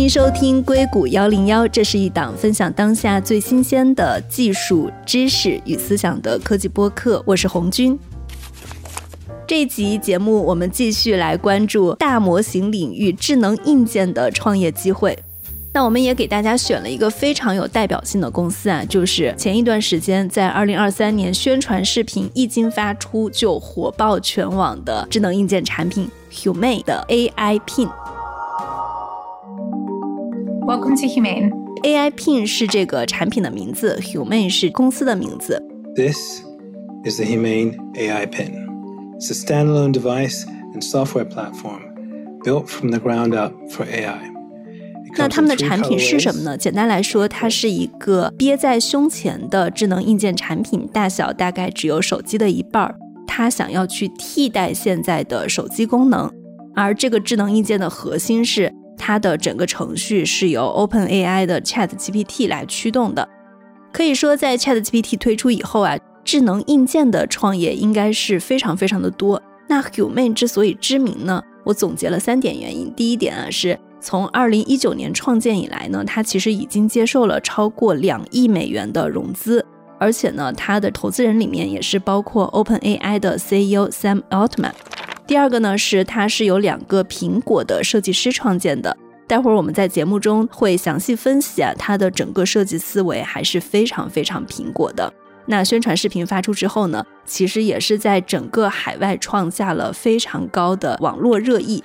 欢迎收听硅谷幺零幺，这是一档分享当下最新鲜的技术知识与思想的科技播客。我是红军。这一集节目，我们继续来关注大模型领域智能硬件的创业机会。那我们也给大家选了一个非常有代表性的公司啊，就是前一段时间在二零二三年宣传视频一经发出就火爆全网的智能硬件产品 Humane 的 AI Pin。Welcome to Humane. AI Pin 是这个产品的名字，Humane 是公司的名字。This is the Humane AI Pin. It's a standalone device and software platform built from the ground up for AI. 那他们的产品是什么呢？简单来说，它是一个憋在胸前的智能硬件产品，大小大概只有手机的一半儿。它想要去替代现在的手机功能，而这个智能硬件的核心是它的整个程序是由 OpenAI 的 ChatGPT 来驱动的。可以说，在 ChatGPT 推出以后啊，智能硬件的创业应该是非常非常的多。那 Humane 之所以知名呢，我总结了三点原因。第一点啊，是从二零一九年创建以来呢，它其实已经接受了超过两亿美元的融资，而且呢，它的投资人里面也是包括 OpenAI 的 CEO Sam Altman。第二个呢是它是由两个苹果的设计师创建的。待会儿我们在节目中会详细分析啊，它的整个设计思维还是非常非常苹果的。那宣传视频发出之后呢，其实也是在整个海外创下了非常高的网络热议。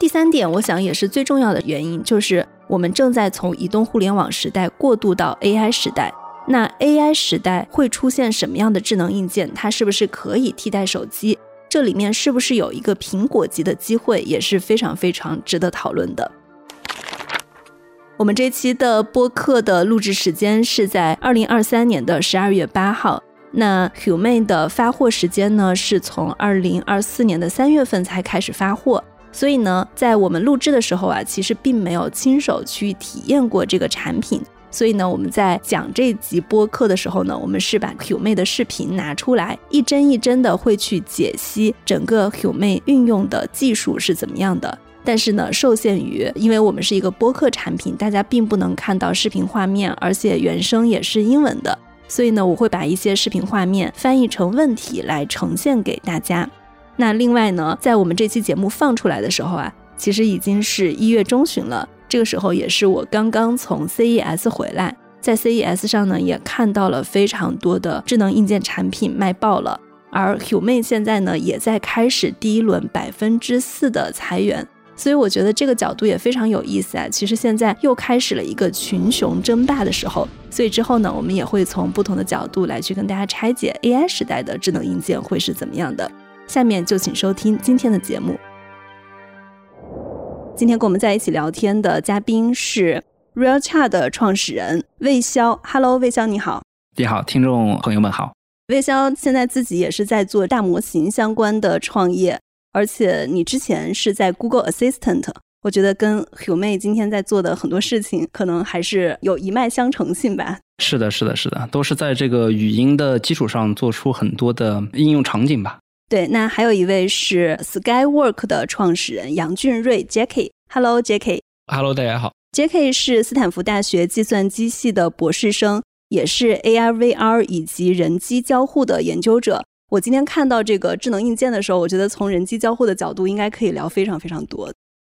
第三点，我想也是最重要的原因，就是我们正在从移动互联网时代过渡到 AI 时代。那 AI 时代会出现什么样的智能硬件？它是不是可以替代手机？这里面是不是有一个苹果级的机会，也是非常非常值得讨论的。我们这期的播客的录制时间是在二零二三年的十二月八号。那 Humane 的发货时间呢，是从二零二四年的三月份才开始发货。所以呢，在我们录制的时候啊，其实并没有亲手去体验过这个产品。所以呢，我们在讲这集播客的时候呢，我们是把 Humi 的视频拿出来，一帧一帧的会去解析整个 Humi 运用的技术是怎么样的。但是呢，受限于因为我们是一个播客产品，大家并不能看到视频画面，而且原声也是英文的，所以呢，我会把一些视频画面翻译成问题来呈现给大家。那另外呢，在我们这期节目放出来的时候啊，其实已经是一月中旬了。这个时候也是我刚刚从 CES 回来，在 CES 上呢也看到了非常多的智能硬件产品卖爆了，而 Humane 现在呢也在开始第一轮百分之四的裁员，所以我觉得这个角度也非常有意思啊。其实现在又开始了一个群雄争霸的时候，所以之后呢，我们也会从不同的角度来去跟大家拆解 AI 时代的智能硬件会是怎么样的。下面就请收听今天的节目。今天跟我们在一起聊天的嘉宾是 RealChat 的创始人魏潇。Hello，魏潇你好。你好，听众朋友们好。魏潇现在自己也是在做大模型相关的创业，而且你之前是在 Google Assistant，我觉得跟 Humane 今天在做的很多事情，可能还是有一脉相承性吧。是的，是的，是的，都是在这个语音的基础上做出很多的应用场景吧。对，那还有一位是 Skywork 的创始人杨俊瑞 Jackie。Hello Jackie。Hello，大家好。Jacky 是斯坦福大学计算机系的博士生，也是 AR、VR 以及人机交互的研究者。我今天看到这个智能硬件的时候，我觉得从人机交互的角度，应该可以聊非常非常多。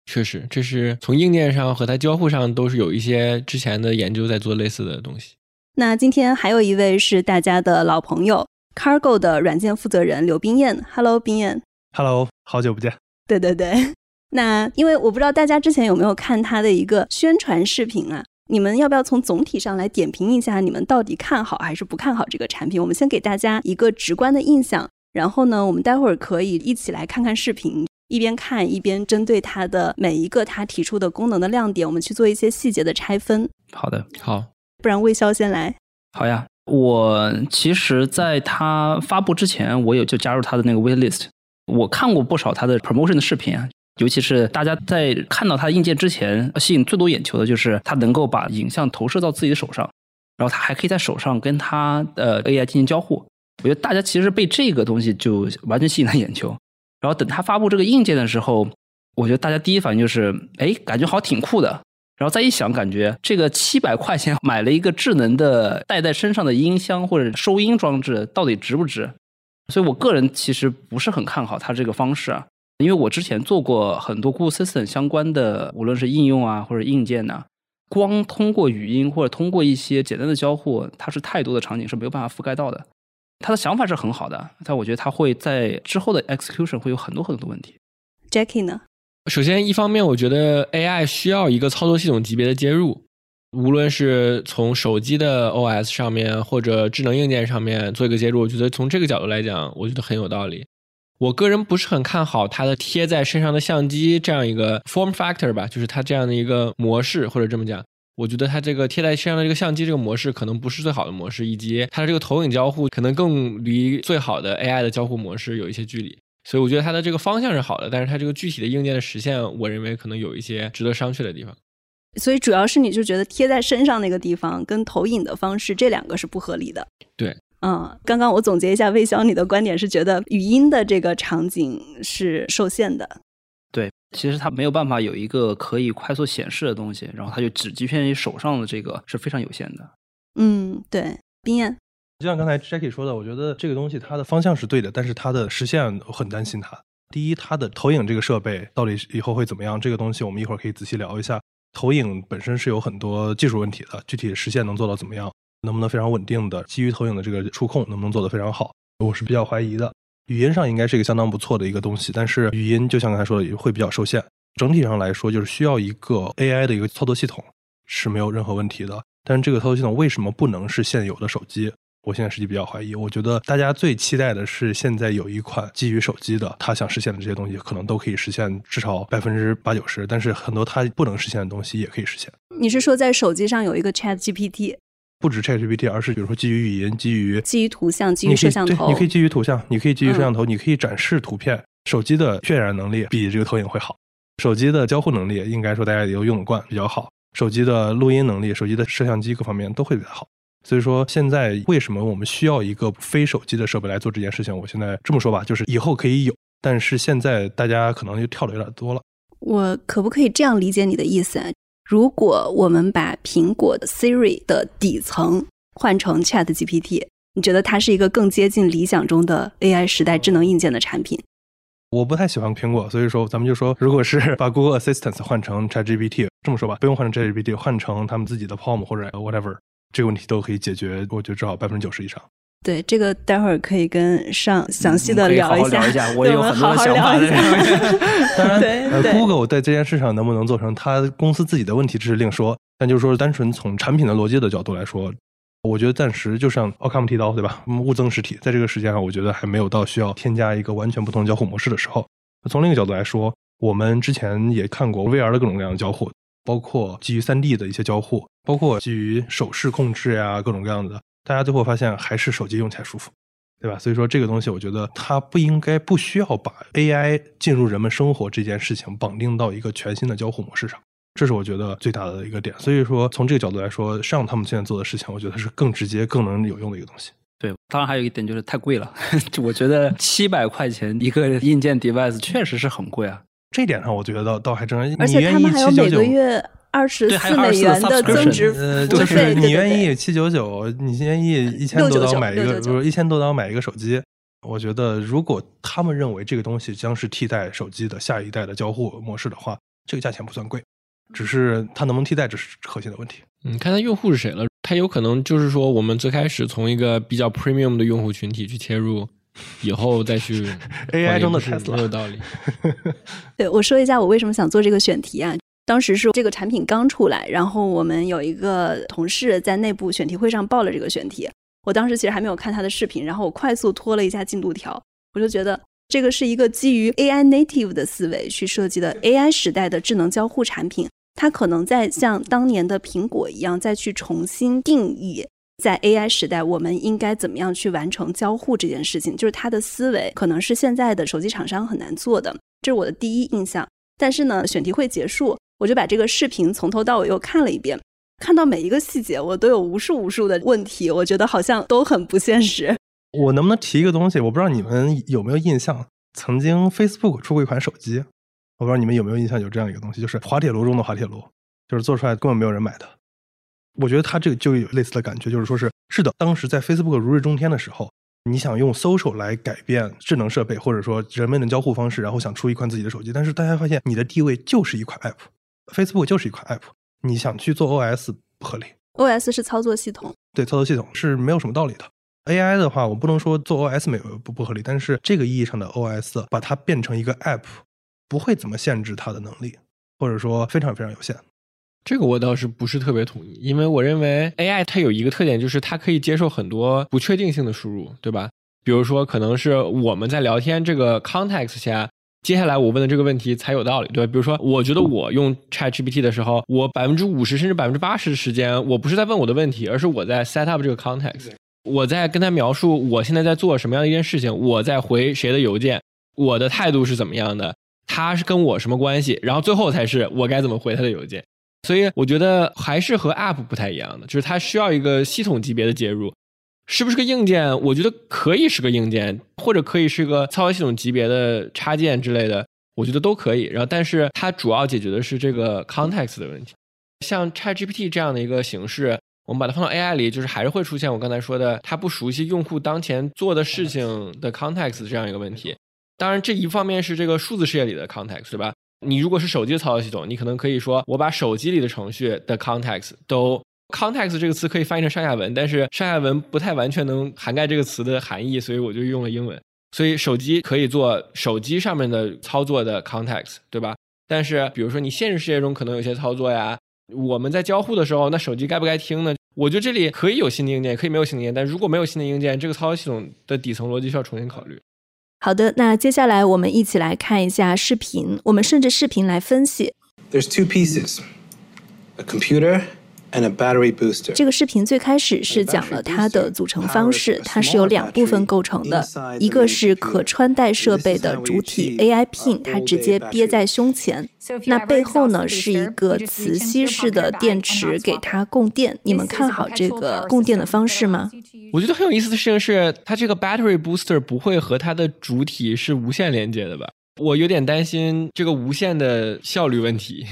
确实，这是从硬件上和它交互上都是有一些之前的研究在做类似的东西。那今天还有一位是大家的老朋友，Cargo 的软件负责人刘冰燕。Hello，冰燕。Hello，好久不见。对对对。那因为我不知道大家之前有没有看他的一个宣传视频啊？你们要不要从总体上来点评一下，你们到底看好还是不看好这个产品？我们先给大家一个直观的印象，然后呢，我们待会儿可以一起来看看视频，一边看一边针对它的每一个它提出的功能的亮点，我们去做一些细节的拆分。好的，好，不然魏潇先来。好呀。我其实在它发布之前，我有就加入它的那个 wait list。我看过不少它的 promotion 的视频啊，尤其是大家在看到它的硬件之前，吸引最多眼球的就是它能够把影像投射到自己的手上，然后它还可以在手上跟它的 AI 进行交互。我觉得大家其实被这个东西就完全吸引了眼球。然后等它发布这个硬件的时候，我觉得大家第一反应就是，哎，感觉好像挺酷的。然后再一想，感觉这个七百块钱买了一个智能的带在身上的音箱或者收音装置，到底值不值？所以我个人其实不是很看好它这个方式啊，因为我之前做过很多 Google Assistant 相关的，无论是应用啊或者硬件呐、光通过语音或者通过一些简单的交互，它是太多的场景是没有办法覆盖到的。他的想法是很好的，但我觉得他会在之后的 execution 会有很多很多的问题。Jackie 呢？首先，一方面，我觉得 AI 需要一个操作系统级别的接入，无论是从手机的 OS 上面或者智能硬件上面做一个接入，我觉得从这个角度来讲，我觉得很有道理。我个人不是很看好它的贴在身上的相机这样一个 form factor 吧，就是它这样的一个模式，或者这么讲，我觉得它这个贴在身上的这个相机这个模式可能不是最好的模式，以及它的这个投影交互可能更离最好的 AI 的交互模式有一些距离。所以我觉得它的这个方向是好的，但是它这个具体的硬件的实现，我认为可能有一些值得商榷的地方。所以主要是你就觉得贴在身上那个地方跟投影的方式这两个是不合理的。对，嗯，刚刚我总结一下，魏潇你的观点是觉得语音的这个场景是受限的。对，其实它没有办法有一个可以快速显示的东西，然后它就只局限于手上的这个是非常有限的。嗯，对，冰燕，就像刚才 Jackie 说的，我觉得这个东西它的方向是对的，但是它的实现我很担心它。第一，它的投影这个设备到底以后会怎么样？这个东西我们一会儿可以仔细聊一下。投影本身是有很多技术问题的，具体实现能做到怎么样，能不能非常稳定的基于投影的这个触控能不能做得非常好，我是比较怀疑的。语音上应该是一个相当不错的一个东西，但是语音就像刚才说的，也会比较受限。整体上来说，就是需要一个 AI 的一个操作系统是没有任何问题的。但是这个操作系统为什么不能是现有的手机？我现在实际比较怀疑。我觉得大家最期待的是现在有一款基于手机的，它想实现的这些东西，可能都可以实现至少百分之八九十。但是很多它不能实现的东西也可以实现。你是说在手机上有一个 Chat GPT，不止 ChatGPT，而是比如说基于语音、基于基于图像、基于摄像头，你可以基于图像，你可以基于摄像嗯头，你可以展示图片。手机的渲染能力比这个投影会好，手机的交互能力应该说大家也都用得惯，比较好。手机的录音能力、手机的摄像机各方面都会比较好。所以说，现在为什么我们需要一个非手机的设备来做这件事情？我现在这么说吧，就是以后可以有，但是现在大家可能就跳的有点多了。我可不可以这样理解你的意思啊？如果我们把苹果的 Siri 的底层换成 Chat GPT，你觉得它是一个更接近理想中的 AI 时代智能硬件的产品？我不太喜欢苹果，所以说咱们就说，如果是 把 Google Assistant 换成 ChatGPT，这么说吧，不用换成 ChatGPT，换成他们自己的 Palm 或者 whatever，这个问题都可以解决，我觉得至少百分之九十以上。对，这个待会儿可以跟上详细的可以好好一下，聊一下我对有很多想法当然，对呃，Google 在这件事上能不能做成它公司自己的问题，这是另说。但就是说，单纯从产品的逻辑的角度来说，我觉得暂时就像奥卡姆剃刀，对吧？嗯物增实体，在这个时间上，我觉得还没有到需要添加一个完全不同交互模式的时候。从另一个角度来说，我们之前也看过 VR 的各种各样的交互，包括基于 3D 的一些交互，包括基于手势控制呀，各种各样的。大家最后发现还是手机用起来舒服。对吧？所以说这个东西，我觉得它不应该、不需要把 AI 进入人们生活这件事情绑定到一个全新的交互模式上，这是我觉得最大的一个点。所以说，从这个角度来说，上他们现在做的事情，我觉得是更直接、更能有用的一个东西。对，当然还有一点就是太贵了，我觉得七百块钱一个硬件 device 确实是很贵啊。这点上，我觉得倒倒还真，而且他你愿意们还有每七九九个月二十对还有四美24元的增值呃，服务费，就是你愿意七九九，你愿意一千多刀买一个，699不是一千多刀买一个手机。我觉得，如果他们认为这个东西将是替代手机的下一代的交互模式的话，这个价钱不算贵，只是它能不能替代，这是核心的问题。嗯，看它用户是谁了。它有可能就是说，我们最开始从一个比较 premium 的用户群体去切入，以后再去 AI 中的也不是 Tesla 没有道理。对，我说一下我为什么想做这个选题啊。当时是这个产品刚出来，然后我们有一个同事在内部选题会上报了这个选题。我当时其实还没有看他的视频，然后我快速拖了一下进度条，我就觉得这个是一个基于 AI native 的思维去设计的 AI 时代的智能交互产品。它可能在像当年的苹果一样，再去重新定义在 AI 时代我们应该怎么样去完成交互这件事情。就是他的思维可能是现在的手机厂商很难做的，这是我的第一印象。但是呢，选题会结束，我就把这个视频从头到尾又看了一遍，看到每一个细节，我都有无数无数的问题，我觉得好像都很不现实。我能不能提一个东西？我不知道你们有没有印象，曾经 Facebook 出过一款手机，我不知道你们有没有印象有这样一个东西，就是滑铁卢中的滑铁卢，就是做出来根本没有人买的。我觉得他这个就有类似的感觉，就是说是是的，当时在 Facebook 如日中天的时候，你想用 social 来改变智能设备或者说人们的交互方式，然后想出一款自己的手机，但是大家发现你的地位就是一款 app，Facebook 就是一款 app，你想去做 OS 不合理。OS 是操作系统，对操作系统是没有什么道理的。AI 的话，我不能说做 OS 没有不不合理，但是这个意义上的 OS 把它变成一个 App，不会怎么限制它的能力，或者说非常非常有限。这个我倒是不是特别同意，因为我认为 AI 它有一个特点，就是它可以接受很多不确定性的输入，对吧？比如说，可能是我们在聊天这个 context 下，接下来我问的这个问题才有道理，对吧？比如说，我觉得我用 ChatGPT 的时候，我百分之五十甚至百分之八十的时间，我不是在问我的问题，而是我在 set up 这个 context，我在跟他描述我现在在做什么样的一件事情，我在回谁的邮件，我的态度是怎么样的，他是跟我什么关系，然后最后才是我该怎么回他的邮件。所以我觉得还是和 App 不太一样的，就是它需要一个系统级别的介入。是不是个硬件？我觉得可以是个硬件，或者可以是个操作系统级别的插件之类的，我觉得都可以。然后，但是它主要解决的是这个 context 的问题。像 ChatGPT 这样的一个形式，我们把它放到 AI 里，就是还是会出现我刚才说的，它不熟悉用户当前做的事情的 context 这样一个问题。当然，这一方面是这个数字世界里的 context，对吧？你如果是手机的操作系统，你可能可以说我把手机里的程序的 context 都 context 这个词可以翻译成上下文，但是上下文不太完全能涵盖这个词的含义，所以我就用了英文。所以手机可以做手机上面的操作的 context，对吧？但是比如说你现实世界中可能有些操作呀，我们在交互的时候，那手机该不该听呢？我觉得这里可以有新的硬件，可以没有新的硬件，但如果没有新的硬件，这个操作系统的底层逻辑需要重新考虑。好的，那接下来我们一起来看一下视频，我们顺着视频来分析。There's two pieces a computer and a battery booster. 这个视频最开始是讲了它的组成方式，它是由两部分构成的，一个是可穿戴设备的主体 AI pin，它直接憋在胸前，那背后呢是一个磁吸式的电池给它供电。你们看好这个供电的方式吗？我觉得很有意思的事情是，它这个 battery booster 不会和它的主体是无线连接的吧？我有点担心这个无线的效率问题，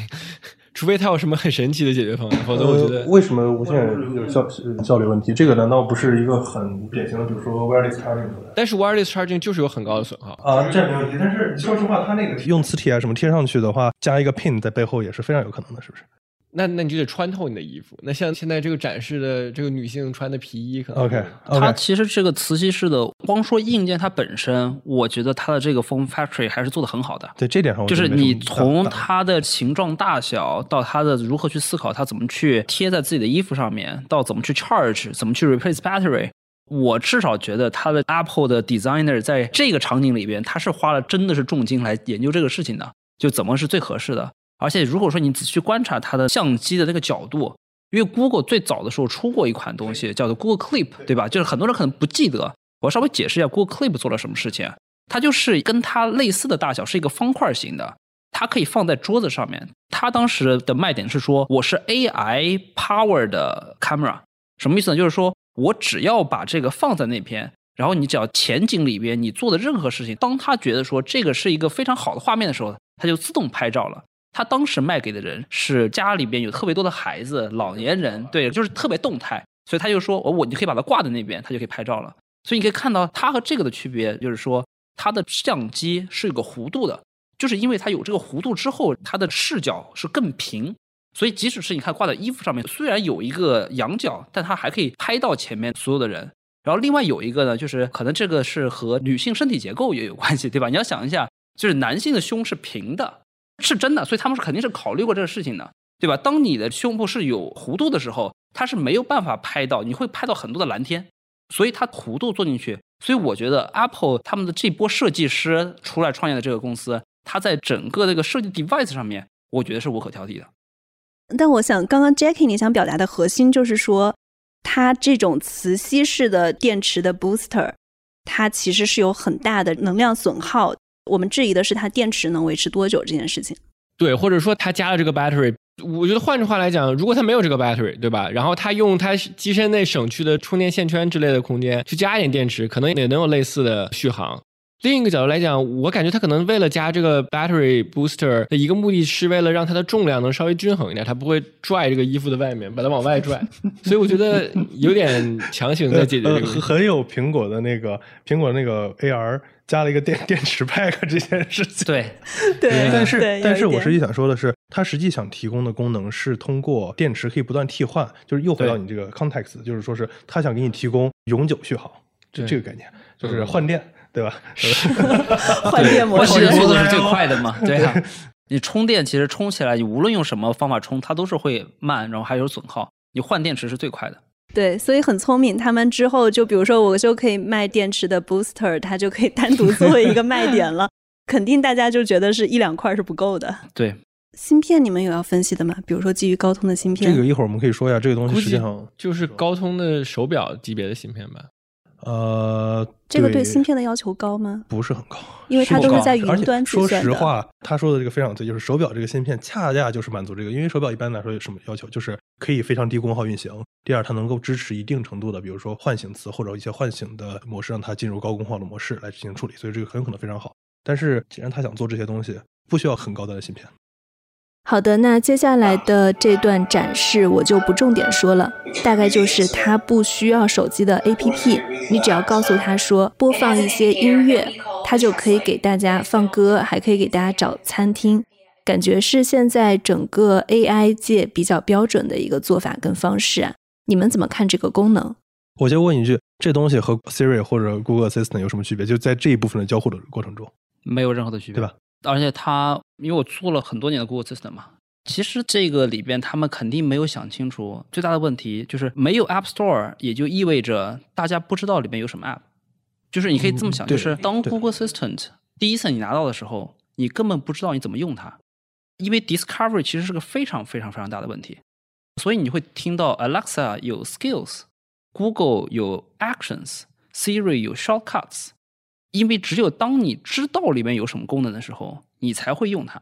除非他有什么很神奇的解决方案，否则我觉得、呃、为什么无线有效效率问题？这个难道不是一个很典型的，比如说 wireless charging？但是 wireless charging 就是有很高的损耗啊，这没问题。但是说实话，它那个用磁铁啊什么贴上去的话，加一个 pin 在背后也是非常有可能的，是不是？那那你就得穿透你的衣服。那像现在这个展示的这个女性穿的皮衣，可能 OK，, okay. 它其实这个磁吸式的，光说硬件它本身，我觉得它的这个 form factory 还是做的很好的。对这点上，就是你从它的形状大小到它的如何去思考，它怎么去贴在自己的衣服上面，到怎么去 charge，怎么去 replace battery，我至少觉得它的 Apple 的 designer 在这个场景里边，他是花了真的是重金来研究这个事情的，就怎么是最合适的。而且如果说你仔细观察它的相机的那个角度，因为 Google 最早的时候出过一款东西叫做 Google Clip，对吧？就是很多人可能不记得，我稍微解释一下 Google Clip 做了什么事情。它就是跟它类似的大小，是一个方块型的，它可以放在桌子上面。它当时的卖点是说，我是 AI power 的 camera，什么意思呢？就是说我只要把这个放在那边，然后你只要前景里边你做的任何事情，当它觉得说这个是一个非常好的画面的时候，它就自动拍照了。他当时卖给的人是家里边有特别多的孩子、老年人，对，就是特别动态，所以他就说，我我你可以把它挂在那边，他就可以拍照了。所以你可以看到它和这个的区别，就是说它的相机是有个弧度的，就是因为它有这个弧度之后，它的视角是更平，所以即使是你看挂在衣服上面，虽然有一个仰角，但它还可以拍到前面所有的人。然后另外有一个呢，就是可能这个是和女性身体结构也有关系，对吧？你要想一下，就是男性的胸是平的。是真的，所以他们是肯定是考虑过这个事情的，对吧？当你的胸部是有弧度的时候，它是没有办法拍到，你会拍到很多的蓝天，所以它弧度做进去。所以我觉得 Apple 他们的这波设计师出来创业的这个公司，它在整个这个设计 device 上面，我觉得是无可挑剔的。但我想，刚刚 Jackie 你想表达的核心就是说，它这种磁吸式的电池的 booster，它其实是有很大的能量损耗。我们质疑的是它电池能维持多久这件事情。对，或者说它加了这个 battery，我觉得换句话来讲，如果它没有这个 battery，对吧？然后它用它机身内省去的充电线圈之类的空间去加一点电池，可能也能有类似的续航。另一个角度来讲，我感觉它可能为了加这个 battery booster 的一个目的是为了让它的重量能稍微均衡一点，它不会拽这个衣服的外面，把它往外拽。所以我觉得有点强行在解决这个很有苹果的那个苹果那个 AR 加了一个电 电池 pack 这件事情。对，对，但是但是我实际想说的是，它实际想提供的功能是通过电池可以不断替换，就是又回到你这个 context，就是说是它想给你提供永久续航，这这个概念就是嗯。换电，对吧？换电模式我其实做的是最快的嘛，对啊。你充电其实充起来，你无论用什么方法充，它都是会慢，然后还有损耗。你换电池是最快的。对，所以很聪明。他们之后就比如说，我就可以卖电池的 booster，它就可以单独作为一个卖点了。肯定大家就觉得是一两块是不够的。对，芯片你们有要分析的吗？比如说基于高通的芯片，这个一会儿我们可以说一下，这个东西实际上就是高通的手表级别的芯片吧。呃，这个对芯片的要求高吗？不是很高，因为它都是在云端计说。实话，他说的这个非常对，就是手表这个芯片恰恰就是满足这个，因为手表一般来说有什么要求，就是可以非常低功耗运行。第二，它能够支持一定程度的，比如说唤醒词或者一些唤醒的模式，让它进入高功耗的模式来进行处理，所以这个很有可能非常好。但是既然他想做这些东西，不需要很高端的芯片。好的，那接下来的这段展示我就不重点说了，大概就是它不需要手机的 APP，你只要告诉它说播放一些音乐，它就可以给大家放歌，还可以给大家找餐厅，感觉是现在整个 AI 界比较标准的一个做法跟方式啊。你们怎么看这个功能？我就问一句，这东西和 Siri 或者 Google Assistant 有什么区别？就在这一部分的交互的过程中，没有任何的区别，对吧？而且它，因为我做了很多年的 Google Assistant 嘛，其实这个里边他们肯定没有想清楚，最大的问题就是没有 App Store，也就意味着大家不知道里面有什么 App。就是你可以这么想，嗯就是当 Google Assistant 第一次你拿到的时候，你根本不知道你怎么用它，因为 Discovery 其实是个非常非常非常大的问题，所以你会听到 Alexa 有 Skills，Google 有 Actions，Siri 有 Shortcuts。因为只有当你知道里面有什么功能的时候，你才会用它。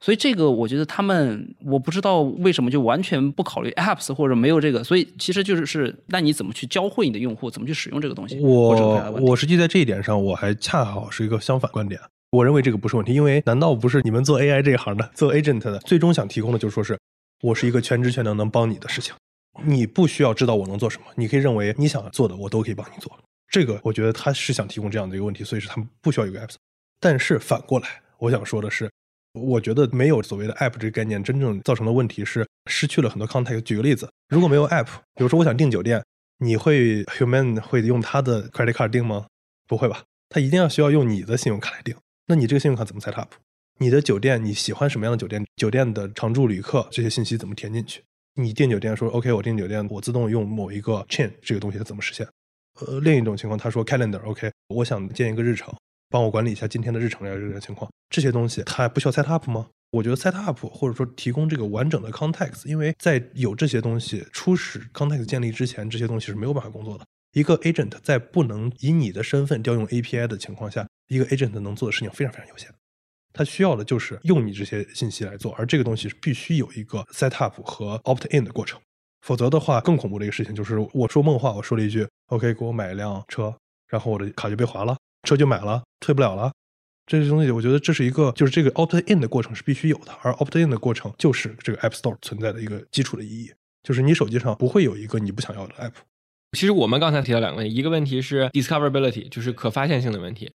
所以这个我觉得他们我不知道为什么就完全不考虑 apps 或者没有这个，所以其实就是是那你怎么去教会你的用户怎么去使用这个东西？我我实际在这一点上，我还恰好是一个相反观点。我认为这个不是问题，因为难道不是你们做 AI 这一行的、做 agent 的，最终想提供的就是说是我是一个全知全能能帮你的事情，你不需要知道我能做什么，你可以认为你想做的我都可以帮你做。这个我觉得他是想提供这样的一个问题，所以是他们不需要有个 app。但是反过来，我想说的是，我觉得没有所谓的 app 这个概念，真正造成的问题是失去了很多 context。举个例子，如果没有 app，比如说我想订酒店，你会 human 会用他的 credit card 订吗？不会吧，他一定要需要用你的信用卡来订。那你这个信用卡怎么 set up？你的酒店你喜欢什么样的酒店？酒店的常住旅客这些信息怎么填进去？你订酒店说 OK，我订酒店，我自动用某一个 chain 这个东西它怎么实现？呃，另一种情况，他说 calendar，OK，、我想建一个日程，帮我管理一下今天的日程呀，这个情况，这些东西它不需要 set up 吗？我觉得 set up 或者说提供这个完整的 context，因为在有这些东西初始 context 建立之前，这些东西是没有办法工作的。一个 agent 在不能以你的身份调用 API 的情况下，一个 agent 能做的事情非常非常有限。他需要的就是用你这些信息来做，而这个东西是必须有一个 set up 和 opt in 的过程。否则的话，更恐怖的一个事情就是，我说梦话，我说了一句 “OK”，给我买一辆车，然后我的卡就被划了，车就买了，退不了了。这些东西，我觉得这是一个，就是这个 opt in 的过程是必须有的，而 opt in 的过程就是这个 App Store 存在的一个基础的意义，就是你手机上不会有一个你不想要的 app。其实我们刚才提到两个问题，一个问题是 discoverability，就是可发现性的问题。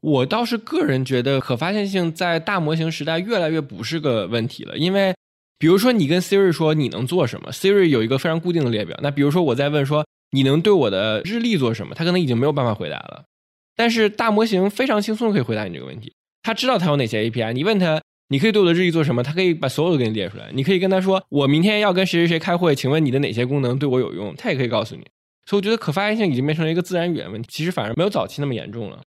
我倒是个人觉得可发现性在大模型时代越来越不是个问题了，因为比如说你跟 Siri 说你能做什么，Siri 有一个非常固定的列表。那比如说我在问说你能对我的日历做什么，他可能已经没有办法回答了。但是大模型非常轻松可以回答你这个问题，他知道他有哪些 API，你问他你可以对我的日历做什么，他可以把所有的给你列出来。你可以跟他说我明天要跟谁谁谁开会，请问你的哪些功能对我有用，他也可以告诉你。所以我觉得可发现性已经变成了一个自然语言问题，其实反而没有早期那么严重了。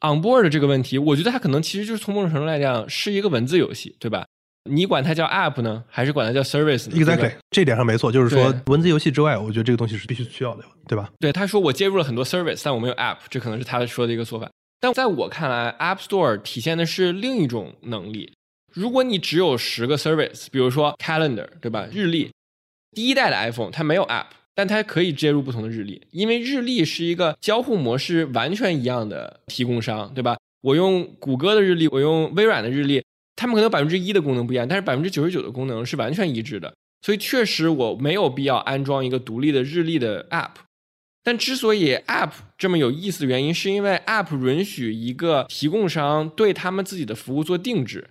onboard 这个问题，我觉得它可能其实就是从某种程度来讲是一个文字游戏，对吧？你管它叫 app 呢，还是管它叫 Service 呢？Exactly，这点上没错，就是说文字游戏之外，我觉得这个东西是必须需要的，对吧？对，他说我接入了很多 service，但我没有 app，这可能是他说的一个说法。但在我看来，App Store 体现的是另一种能力。如果你只有十个 service，比如说 Calendar，对吧？日历，第一代的 iPhone 它没有 app，但它可以接入不同的日历，因为日历是一个交互模式完全一样的提供商，对吧？我用谷歌的日历，我用微软的日历，他们可能百分之一的功能不一样，但是百分之九十九的功能是完全一致的。所以确实我没有必要安装一个独立的日历的 App。但之所以 App 这么有意思的原因，是因为 App 允许一个提供商对他们自己的服务做定制。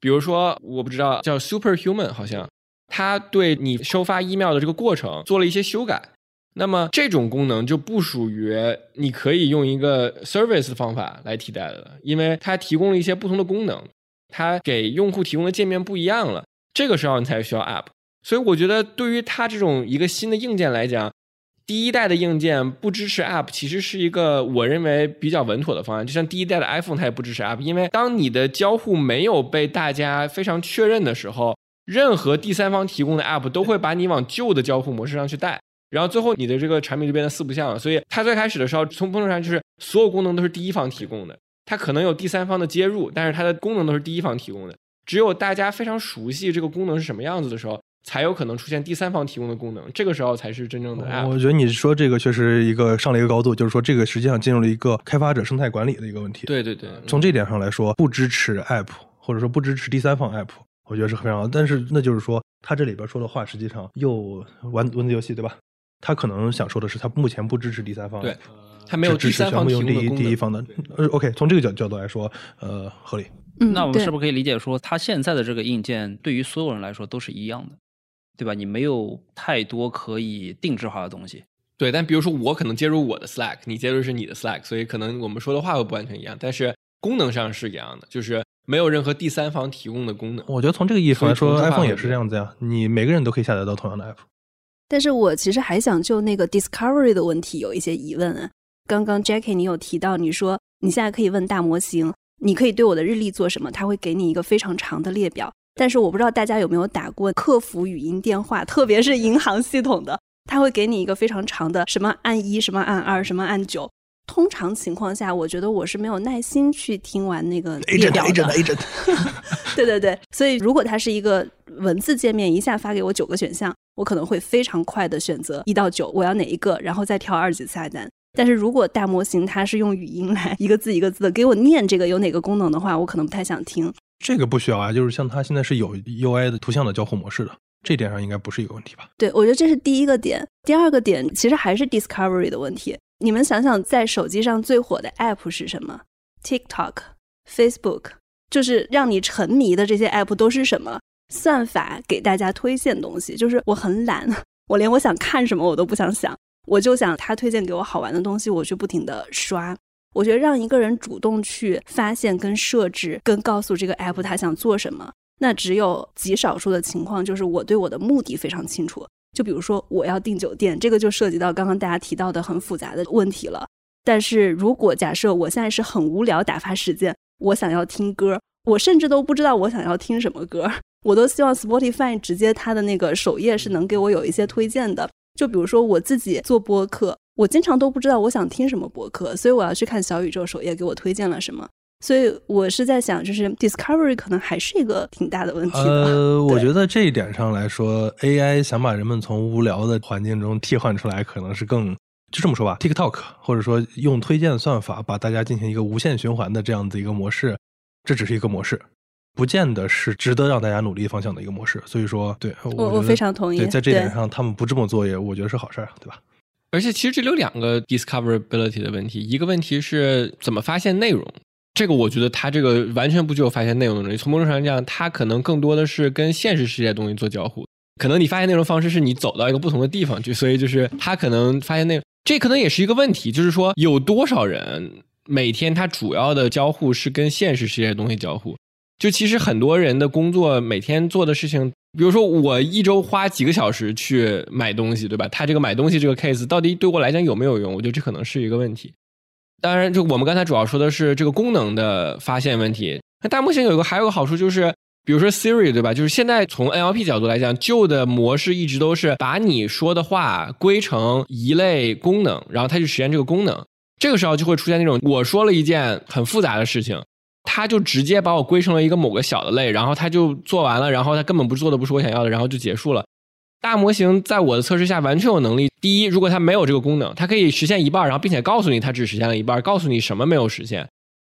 比如说，我不知道叫 Superhuman，好像他对你收发 email 的这个过程做了一些修改。那么这种功能就不属于你可以用一个 service 的方法来替代的了，因为它提供了一些不同的功能，它给用户提供的界面不一样了。这个时候你才需要 App。所以我觉得，对于它这种一个新的硬件来讲，第一代的硬件不支持 App，其实是一个我认为比较稳妥的方案。就像第一代的 iPhone，它也不支持 App，因为当你的交互没有被大家非常确认的时候，任何第三方提供的 App 都会把你往旧的交互模式上去带。然后最后你的这个产品就变得四不像了，所以它最开始的时候，从某种上就是所有功能都是第一方提供的，它可能有第三方的接入，但是它的功能都是第一方提供的。只有大家非常熟悉这个功能是什么样子的时候，才有可能出现第三方提供的功能，这个时候才是真正的 app。我觉得你说这个确实一个上了一个高度，就是说这个实际上进入了一个开发者生态管理的一个问题。对对对，从这点上来说，不支持 app 或者说不支持第三方 app，我觉得是非常好。但是那就是说，他这里边说的话实际上又玩文字游戏，对吧？他可能想说的是，他目前不支持第三方，对，他没有第三方用第一提供的功能第一方的。呃，OK，从这个角角度来说，呃，合理。嗯，那我们是不是可以理解说，它现在的这个硬件对于所有人来说都是一样的，对吧？你没有太多可以定制化的东西。对，但比如说我可能接入我的 Slack，你接入是你的 Slack，所以可能我们说的话会不完全一样，但是功能上是一样的，就是没有任何第三方提供的功能。我觉得从这个意义上来说，iPhone 也是这样子呀，你每个人都可以下载到同样的 app。但是我其实还想就那个 discovery 的问题有一些疑问啊。刚刚 Jackie 你有提到，你说你现在可以问大模型，你可以对我的日历做什么，它会给你一个非常长的列表。但是我不知道大家有没有打过客服语音电话，特别是银行系统的，它会给你一个非常长的什么按一，什么按二，什么按九。通常情况下，我觉得我是没有耐心去听完那个列表的。agent agent，对对对，所以如果它是一个文字界面，一下发给我九个选项，我可能会非常快的选择一到九，我要哪一个，然后再挑二级菜单。但是如果大模型它是用语音来一个字一个字的给我念这个有哪个功能的话，我可能不太想听。这个不需要啊，就是像它现在是有 UI 的图像的交互模式的，这点上应该不是一个问题吧？对，我觉得这是第一个点。第二个点其实还是 discovery 的问题。你们想想，在手机上最火的 app 是什么？TikTok、Facebook，就是让你沉迷的这些 app 都是什么？算法给大家推荐东西，就是我很懒，我连我想看什么我都不想想，我就想他推荐给我好玩的东西，我去不停的刷。我觉得让一个人主动去发现、跟设置、跟告诉这个 app 他想做什么，那只有极少数的情况，就是我对我的目的非常清楚。就比如说我要订酒店，这个就涉及到刚刚大家提到的很复杂的问题了。但是如果假设我现在是很无聊打发时间，我想要听歌，我甚至都不知道我想要听什么歌，我都希望 Spotify 直接它的那个首页是能给我有一些推荐的。就比如说我自己做播客，我经常都不知道我想听什么播客，所以我要去看小宇宙首页给我推荐了什么。所以我是在想，就是 Discovery 可能还是一个挺大的问题的。呃，我觉得这一点上来说，AI 想把人们从无聊的环境中替换出来，可能是更就这么说吧，TikTok 或者说用推荐算法把大家进行一个无限循环的这样子一个模式，这只是一个模式，不见得是值得让大家努力方向的一个模式。所以说，对我我非常同意对，在这点上，他们不这么做也，我觉得是好事儿，对吧？而且其实这里有两个 discoverability 的问题，一个问题是怎么发现内容。这个我觉得它这个完全不具有发现内容的能力。从某种程度上讲，它可能更多的是跟现实世界的东西做交互。可能你发现内容方式是你走到一个不同的地方去，所以就是它可能发现内容，这可能也是一个问题。就是说，有多少人每天他主要的交互是跟现实世界的东西交互？就其实很多人的工作每天做的事情，比如说我一周花几个小时去买东西，对吧？他这个买东西这个 case 到底对我来讲有没有用？我觉得这可能是一个问题。当然，就我们刚才主要说的是这个功能的发现问题。那大模型有一个还有个好处就是，比如说 Siri 对吧？就是现在从 NLP 角度来讲，旧的模式一直都是把你说的话归成一类功能，然后它去实现这个功能。这个时候就会出现那种我说了一件很复杂的事情，它就直接把我归成了一个某个小的类，然后它就做完了，然后它根本不做的不是我想要的，然后就结束了。大模型在我的测试下完全有能力。第一，如果它没有这个功能，它可以实现一半，然后并且告诉你它只实现了一半，告诉你什么没有实现。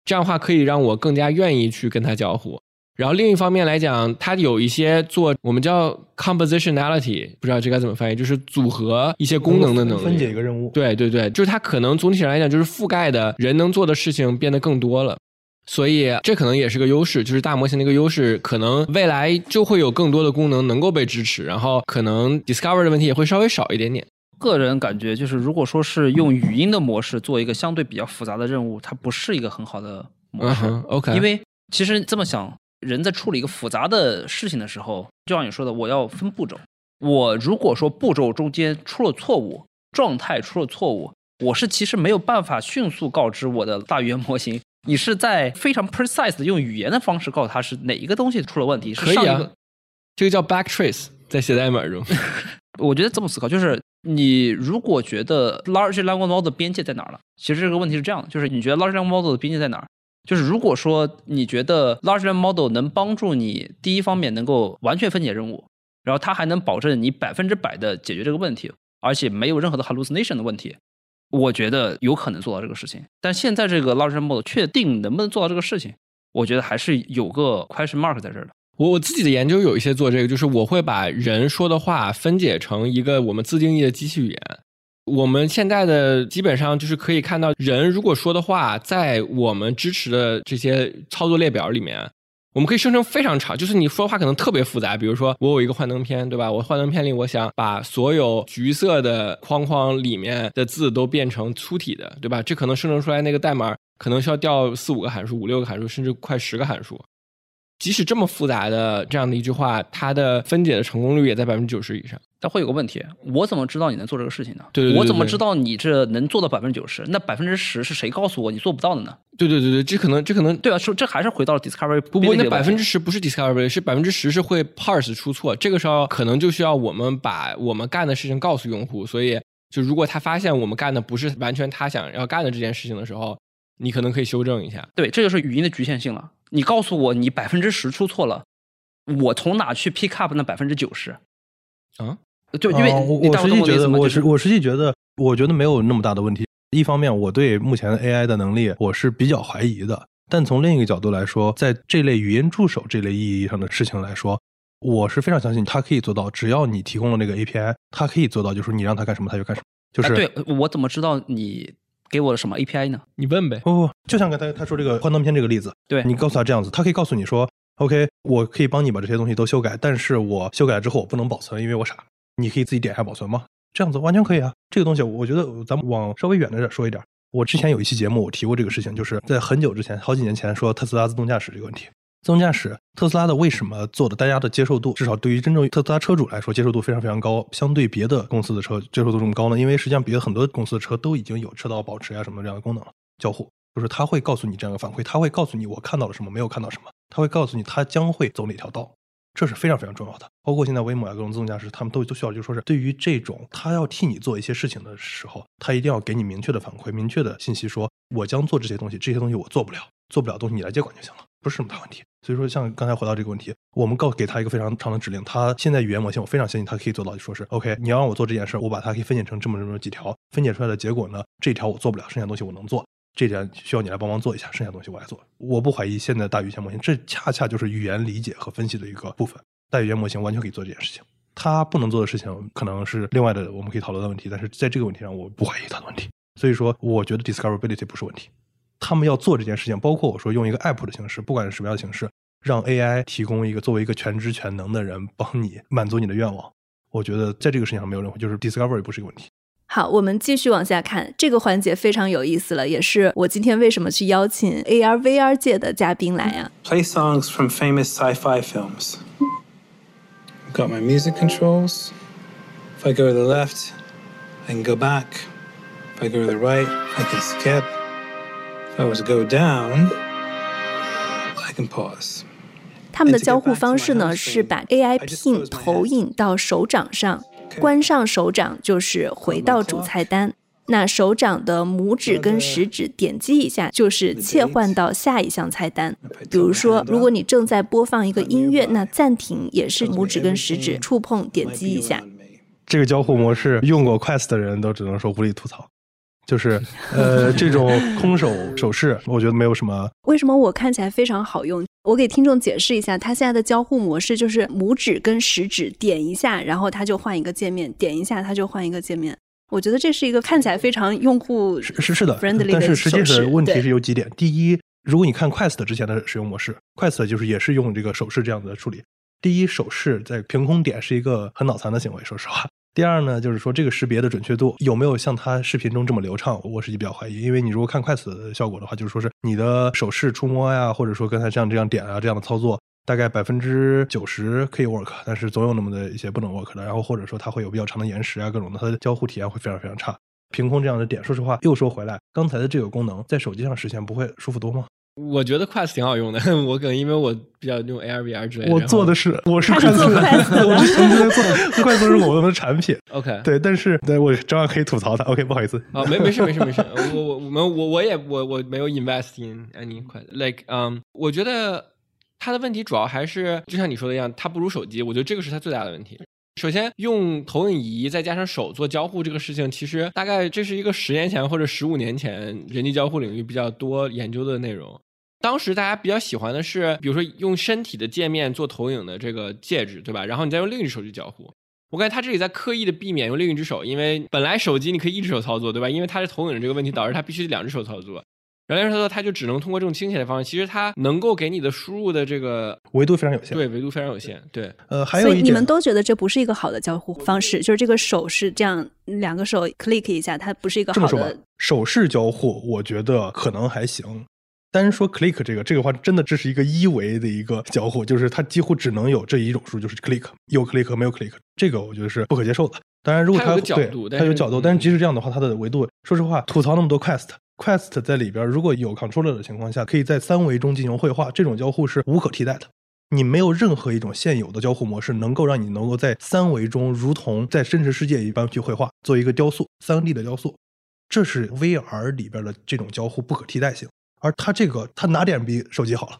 这样的话可以让我更加愿意去跟它交互。然后另一方面来讲，它有一些做我们叫 compositionality，不知道这该怎么翻译，就是组合一些功能的能力，分解一个任务。对对对，就是它可能总体上来讲，就是覆盖的人能做的事情变得更多了。所以这可能也是个优势，就是大模型的一个优势，可能未来就会有更多的功能能够被支持，然后可能 discover 的问题也会稍微少一点点。个人感觉就是，如果说是用语音的模式做一个相对比较复杂的任务，它不是一个很好的模式。OK，因为其实这么想。人在处理一个复杂的事情的时候，就像你说的，我要分步骤。我如果说步骤中间出了错误，状态出了错误，我是其实没有办法迅速告知我的大语言模型，你是在非常 precise 的用语言的方式告诉他是哪一个东西出了问题。可以啊，这个叫 backtrace，在写代码中。我觉得这么思考，就是你如果觉得 large language model 的边界在哪儿了，其实这个问题是这样的，就是你觉得 large language model 的边界在哪儿？就是如果说你觉得 large language model 能帮助你第一方面能够完全分解任务，然后它还能保证你百分之百的解决这个问题，而且没有任何的 hallucination 的问题，我觉得有可能做到这个事情。但现在这个 large model 确定能不能做到这个事情，我觉得还是有个 question mark 在这儿的。我我自己的研究有一些做这个，就是我会把人说的话分解成一个我们自定义的机器语言。我们现在的基本上就是可以看到，人如果说的话，在我们支持的这些操作列表里面，我们可以生成非常长。就是你说话可能特别复杂，比如说我有一个幻灯片，对吧？我幻灯片里我想把所有橘色的框框里面的字都变成粗体的，对吧？这可能生成出来那个代码可能需要调四五个函数、五六个函数，甚至快十个函数。即使这么复杂的这样的一句话，它的分解的成功率也在百分之九十以上。但会有个问题，我怎么知道你能做这个事情呢？对对对，我怎么知道你这能做到百分之九十？那百分之十是谁告诉我你做不到的呢？对对对对，这可能这可能对啊，说这还是回到了 discovery。不不，那百分之十不是 discovery，是百分之十是会 parse 出错。这个时候可能就需要我们把我们干的事情告诉用户。所以，就如果他发现我们干的不是完全他想要干的这件事情的时候，你可能可以修正一下。对，这就是语音的局限性了。你告诉我你百分之十出错了。我从哪去 pick up 那百分之九十？啊，就因为我实际觉得，我是我实际觉得，我觉得没有那么大的问题。一方面，我对目前的 AI 的能力我是比较怀疑的；但从另一个角度来说，在这类语音助手这类意义上的事情来说，我是非常相信它可以做到。只要你提供了那个 API，它可以做到，就是你让它干什么，它就干什么。就是对我怎么知道你给我什么 API 呢？你问呗。不不，就像刚才他说这个幻灯片这个例子，对你告诉他这样子，他可以告诉你说。OK，我可以帮你把这些东西都修改，但是我修改了之后我不能保存，因为我傻。你可以自己点一下保存吗？这样子完全可以啊。这个东西我觉得咱们往稍微远的点说一点。我之前有一期节目我提过这个事情，就是在很久之前，好几年前说特斯拉自动驾驶这个问题。自动驾驶，特斯拉的为什么做的大家的接受度，至少对于真正特斯拉车主来说接受度非常非常高，相对别的公司的车接受度这么高呢？因为实际上别的很多公司的车都已经有车道保持呀什么这样的功能了，交互。就是他会告诉你这样的反馈，他会告诉你我看到了什么，没有看到什么，他会告诉你他将会走哪条道，这是非常非常重要的。包括现在威猛啊各种自动驾驶，他们都都需要，就说是对于这种他要替你做一些事情的时候，他一定要给你明确的反馈、明确的信息，说我将做这些东西，这些东西我做不了，做不了东西你来接管就行了，不是什么大问题。所以说，像刚才回到这个问题，我们告给他一个非常长的指令，他现在语言模型我非常相信他可以做到，说是 OK，你要让我做这件事，我把它可以分解成这么这么几条，分解出来的结果呢，这条我做不了，剩下东西我能做。这点需要你来帮忙做一下，剩下东西我来做。我不怀疑现在大语言模型，这恰恰就是语言理解和分析的一个部分。大语言模型完全可以做这件事情。它不能做的事情可能是另外的，我们可以讨论的问题。但是在这个问题上，我不怀疑它的问题。所以说，我觉得 discoverability 不是问题。他们要做这件事情，包括我说用一个 app 的形式，不管是什么样的形式，让 AI 提供一个作为一个全知全能的人帮你满足你的愿望。我觉得在这个事情上没有任何，就是 discovery 不是一个问题。好，我们继续往下看，这个环节非常有意思了，也是我今天为什么去邀请 AR VR 界的嘉宾来呀？Play songs from famous sci-fi films. Got my music controls. If I go to the left, I can go back. If I go to the right, I can skip. If I was to go down, I can pause. 他们的交互方式呢，是把 AI Pin 投影到手掌上。关上手掌就是回到主菜单，那手掌的拇指跟食指点击一下就是切换到下一项菜单。比如说，如果你正在播放一个音乐，那暂停也是拇指跟食指触碰点击一下。这个交互模式用过 Quest 的人都只能说无力吐槽。就是呃 这种空手手势，我觉得没有什么。为什么我看起来非常好用？我给听众解释一下，它现在的交互模式就是拇指跟食指点一下，然后它就换一个界面；点一下它就换一个界面。我觉得这是一个看起来非常用户是是是的 friendly 但是实际手势上问题是有几点。第一，如果你看 Quest 之前的使用模式，Quest 就是也是用这个手势这样的处理。第一，手势在凭空点是一个很脑残的行为，说实话。第二呢，就是说这个识别的准确度有没有像它视频中这么流畅，我是比较怀疑。因为你如果看 Quest 的效果的话，就是说是你的手势触摸呀，或者说刚才这样这样点啊这样的操作，大概百分之九十可以 work，但是总有那么的一些不能 work 的。然后或者说它会有比较长的延时啊，各种的，它的交互体验会非常非常差。凭空这样的点，说实话，又说回来，刚才的这个功能在手机上实现不会舒服多吗？我觉得 Quest 挺好用的，我可能因为我比较用 AR VR 之类的。我做的是，我是 Quest 的我是曾经在做，快速是我们的产品。OK，对，但是对我照样可以吐槽它。OK，不好意思。啊，没没事没事没事，我我我们我我也我我没有 invest in any Quest like 嗯、我觉得它的问题主要还是就像你说的一样，它不如手机，我觉得这个是它最大的问题。首先，用投影仪再加上手做交互这个事情，其实大概这是一个十年前或者十五年前人机交互领域比较多研究的内容。当时大家比较喜欢的是，比如说用身体的界面做投影的这个介质，对吧？然后你再用另一只手去交互。我感觉他这里在刻意的避免用另一只手，因为本来手机你可以一只手操作，对吧？因为它是投影的这个问题，导致它必须两只手操作。然后两只手操作，它就只能通过这种倾斜的方式。其实它能够给你的输入的这个维度非常有限。对维度非常有限。对，呃，还有一点所以你们，都觉得这不是一个好的交互方式，就是这个手是这样，两个手 click 一下，它不是一个这么说吧好的。，手势交互我觉得可能还行。单说 click 这个，这个话真的这是一个一维的一个交互，就是它几乎只能有这一种数，就是 click 有 click 和没有 click，这个我觉得是不可接受的。当然，如果它它有个角对度但是它有角度，嗯但是即使这样的话，它的维度，说实话，吐槽那么多 Quest，Quest 在里边如果有 controller 的情况下，可以在三维中进行绘画，这种交互是无可替代的。你没有任何一种现有的交互模式能够让你能够在三维中如同在真实世界一般去绘画，做一个雕塑，三 D 的雕塑，这是 VR 里边的这种交互不可替代性。而它这个，它哪点比手机好了？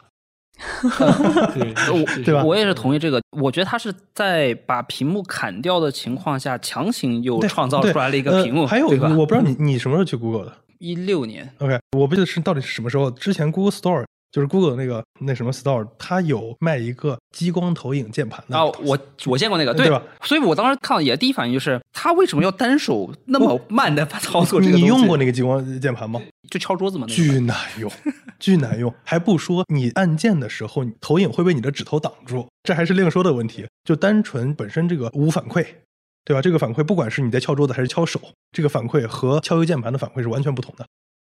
对 我对吧我也是同意这个，我觉得它是在把屏幕砍掉的情况下，强行又创造出来了一个屏幕，呃还有，一个？我不知道你你什么时候去 Google 的一六年，？OK，我不记得是到底是什么时候。之前 Google Store 就是 Google 那个那什么 Store，它有卖一个激光投影键盘的啊，我我见过那个，对吧？所以我当时看到也第一反应就是，他为什么要单手那么慢的操作这个？你用过那个激光键盘吗？就敲桌子吗？那个巨难用，巨难用，还不说你按键的时候，你投影会被你的指头挡住，这还是另说的问题。就单纯本身这个无反馈，对吧？这个反馈不管是你在敲桌子还是敲手，这个反馈和敲右键盘的反馈是完全不同的。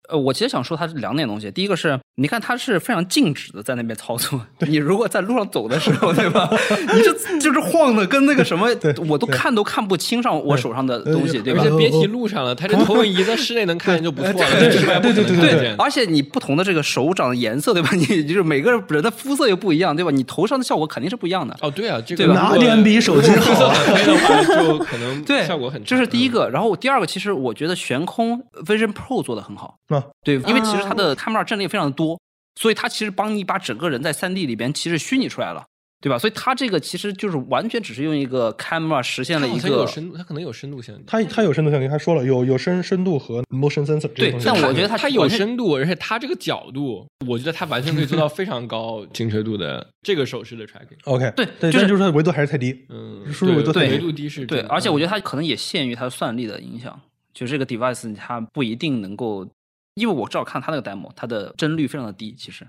呃，我其实想说它是两点东西。第一个是，你看它是非常静止的在那边操作。你如果在路上走的时候，对吧？你这 就是晃的跟那个什么，我都看都看不清上我手上的东西，呃对吧而且？别提路上了，它这投影仪在室内能看见就不错了，对室外不能对对对。而且你不同的这个手掌的颜色，对吧？你就是每个人的肤色又不一样，对吧？你头上的效果肯定是不一样的。哦，对啊，这个哪点比手机好 就可能对，效果很差。这是第一嗯个。然后第二个，其实我觉得悬空 Vision Pro 做的很好。啊，对，因为其实它啊的 camera 阵列非常的多，所以它其实帮你把整个人在3 D 里边其实虚拟出来了，对吧？所以它这个其实就是完全只是用一个 camera 实现了一个。它有深度，它可能有深度相机。它它有深度相机，他说了有有深深度和 motion sensor 对。但我觉得它它有深度，而且它这个角度，我觉得它完全可以做到非常高 精确度的这个手势的 tracking。OK 对对，就是但就是它维度还是太低。嗯，输入维度维度低是对，而且我觉嗯得它可能也限于它的算力的影响，就这个 device 它不一定能够，因为我至少看他那个 demo，它的帧率非常的低，其实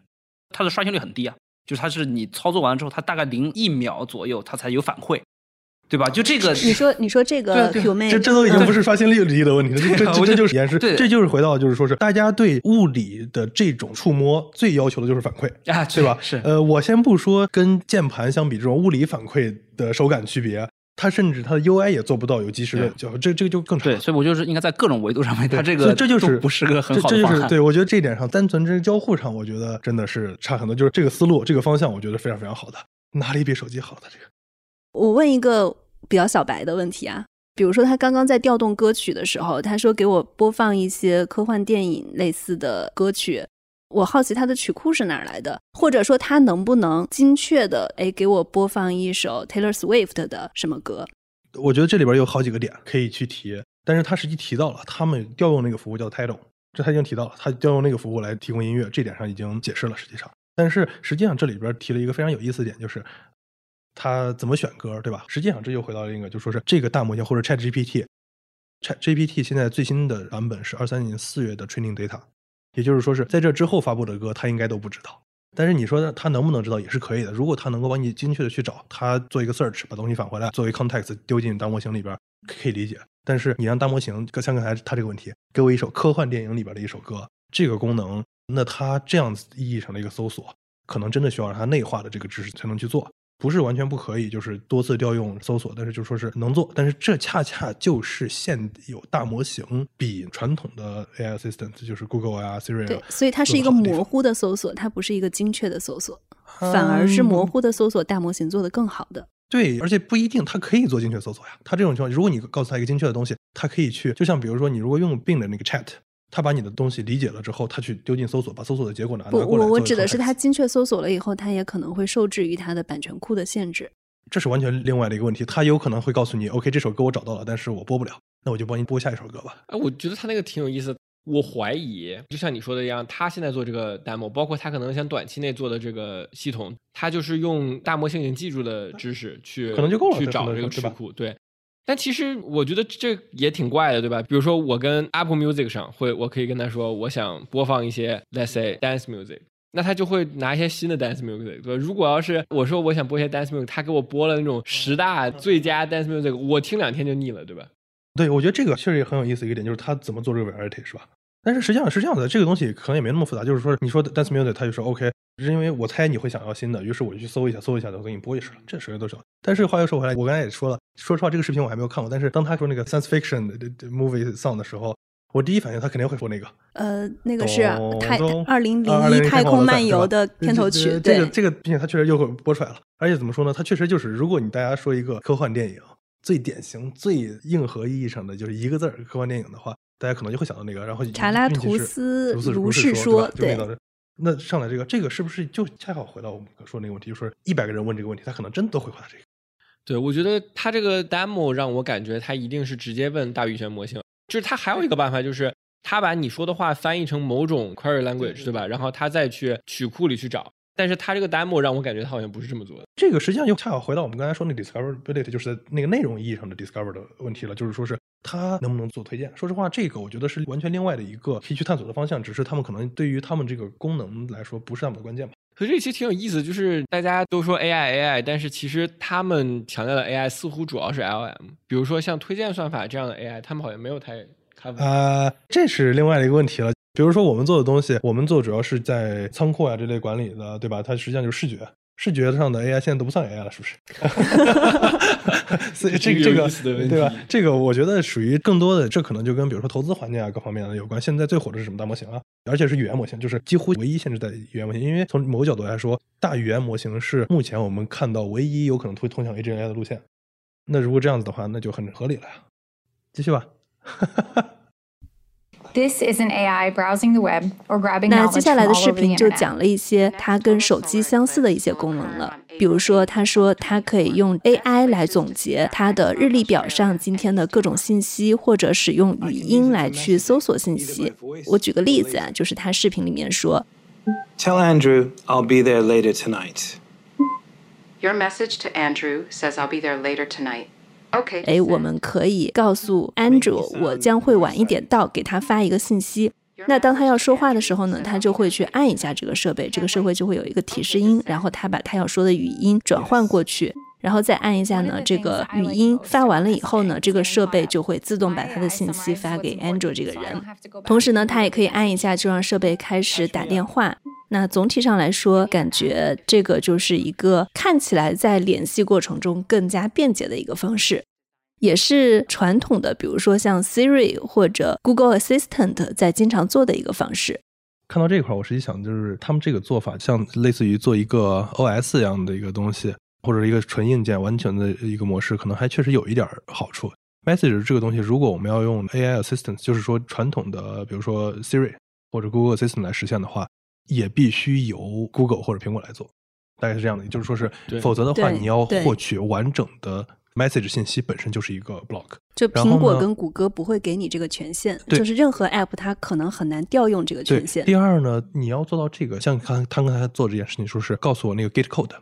它的刷新率很低啊，就是它是你操作完了之后，它大概零一秒左右它才有反馈，对吧？就这个你说你说这个 Q 妹这这都已经不是刷新率低的问题了，这这这这就是延时，对这就是回到就是说是大家对物理的这种触摸最要求的就是反馈。啊，对吧？是，呃，我先不说跟键盘相比这种物理反馈的手感区别，它甚至它的 UI 也做不到有及时的交互，这这个就更差。对，所以我就是应该在各种维度上面，它这所个以这就是不是个很这好的方案。这就是对我觉得这一点上，单纯这个交互上，我觉得真的是差很多。就是这个思路、这个方向，我觉得非常非常好的，哪里比手机好的这个？我问一个比较小白的问题啊，比如说他刚刚在调动歌曲的时候，他说给我播放一些科幻电影类似的歌曲，我好奇他的曲库是哪来的，或者说他能不能精确的哎给我播放一首 Taylor Swift 的什么歌？我觉得这里边有好几个点可以去提。但是他实际提到了他们调用那个服务叫 Tidal，这他已经提到了，他调用那个服务来提供音乐，这点上已经解释了。实际上，但是实际上这里边提了一个非常有意思的点，就是他怎么选歌，对吧？实际上这就回到了一个，就说是这个大模型或者 Chat GPT，Chat GPT 现在最新的版本是二三年四月的 Training Data，也就是说是在这之后发布的歌，他应该都不知道。但是你说他能不能知道也是可以的。如果他能够帮你精确的去找，他做一个 search，把东西返回来，作为 context 丢进大模型里边，可以理解。但是你让大模型，像刚才他这个问题，给我一首科幻电影里边的一首歌，这个功能，那他这样子意义上的一个搜索，可能真的需要让他内化的这个知识才能去做。不是完全不可以，就是多次调用搜索，但是就说是能做，但是这恰恰就是现有大模型比传统的 AI assistant，就是 Google 啊、Siri 对，所以它是一个模糊的搜索，它不是一个精确的搜索，反而是模糊的搜索，大模型做的更好的。对，而且不一定它可以做精确搜索呀。它这种情况，如果你告诉他一个精确的东西，它可以去，就像比如说你如果用 Bing 的那个 Chat。他把你的东西理解了之后，他去丢进搜索，把搜索的结果拿拿过来。我我指的是他精确搜索了以后，他也可能会受制于他的版权库的限制。这是完全另外的一个问题。他有可能会告诉你，OK，这首歌我找到了，但是我播不了，那我就帮你播下一首歌吧。哎，我觉得他那个挺有意思。我怀疑，就像你说的一样，他现在做这个 demo，包括他可能想短期内做的这个系统，他就是用大模型已经记住的知识去可能就够了去找这个词库，对。但其实我觉得这也挺怪的，对吧？比如说我跟 Apple Music 上会，我可以跟他说我想播放一些 Let's say dance music，那他就会拿一些新的 dance music，对吧？如果要是我说我想播一些 dance music，他给我播了那种十大最佳 dance music，我听两天就腻了，对吧？对，我觉得这个确实也很有意思一个点，就是他怎么做这个 variety，是吧？但是实际上是这样的，这个东西可能也没那么复杂，就是说你说 dance music，他就说 OK。是因为我猜你会想要新的，于是我就去搜一下，搜一下，我给你播一首，这谁都是。但是话又说回来，我刚才也说了，说实话，这个视频我还没有看过。但是当他说那个 science fiction 的 movie song 的时候，我第一反应他肯定会说那个。呃，那个是太二零零一太空漫游的片头曲。这个这个，并且他确实又会播出来了。而且怎么说呢？他确实就是，如果你大家说一个科幻电影，最典型、最硬核意义上的就是一个字儿科幻电影的话，大家可能就会想到那个。然后查拉图斯如是说，对。那上来这个，这个是不是就恰好回到我们说那个问题，就是一百个人问这个问题，他可能真的都会回答这个。对，我觉得他这个 demo 让我感觉他一定是直接问大语言模型，就是他还有一个办法，就是他把你说的话翻译成某种 query language，对吧？然后他再去曲库里去找。但是他这个 demo 让我感觉他好像不是这么做的。这个实际上又恰好回到我们刚才说那 discoverability，就是那个内容意义上的 discover 的问题了，就是说是他能不能做推荐。说实话，这个我觉得是完全另外的一个可以去探索的方向，只是他们可能对于他们这个功能来说不是那么的关键吧。所以这期挺有意思，就是大家都说 AI AI，但是其实他们强调的 AI 似乎主要是 LM，比如说像推荐算法这样的 AI，他们好像没有太看。啊，这是另外的一个问题了。比如说我们做的东西，我们做主要是在仓库啊这类管理的，对吧？它实际上就是视觉，视觉上的 AI 现在都不算 AI 了，是不是？所以这个这个对吧？这个我觉得属于更多的，这可能就跟比如说投资环境啊各方面的有关。现在最火的是什么大模型啊？而且是语言模型，就是几乎唯一限制在语言模型。因为从某个角度来说，大语言模型是目前我们看到唯一有可能会通向 AGI 的路线。那如果这样子的话，那就很合理了呀。继续吧。This is an AI browsing the web or grabbing the phone 那接下来的视频就讲了一些它跟手机相似的一些功能了。比如说，他说它可以用 AI 来总结它的日历表上今天的各种信息，或者使用语音来去搜索信息。我举个例子啊，就是他视频里面说：“Tell Andrew I'll be there later tonight.” Your message to Andrew says I'll be there later tonight. 哎，我们可以告诉 Andrew，我将会晚一点到，给他发一个信息。那当他要说话的时候呢，他就会去按一下这个设备，这个设备就会有一个提示音，然后他把他要说的语音转换过去，然后再按一下呢，这个语音发完了以后呢，这个设备就会自动把他的信息发给 Andrew 这个人。同时呢，他也可以按一下，就让设备开始打电话。那总体上来说，感觉这个就是一个看起来在联系过程中更加便捷的一个方式，也是传统的，比如说像 Siri 或者 Google Assistant 在经常做的一个方式。看到这块，我实际想就是他们这个做法，像类似于做一个 OS 一样的一个东西，或者一个纯硬件完全的一个模式，可能还确实有一点好处。Message 这个东西，如果我们要用 AI Assistant，就是说传统的，比如说 Siri 或者 Google Assistant 来实现的话。也必须由 Google 或者苹果来做，大概是这样的，也就是说是，否则的话，你要获取完整的 message 信息本身就是一个 block。就苹果跟谷歌不会给你这个权限，就是任何 app 它可能很难调用这个权限。第二呢，你要做到这个，像刚他刚才做这件事情，说是告诉我那个 gate code。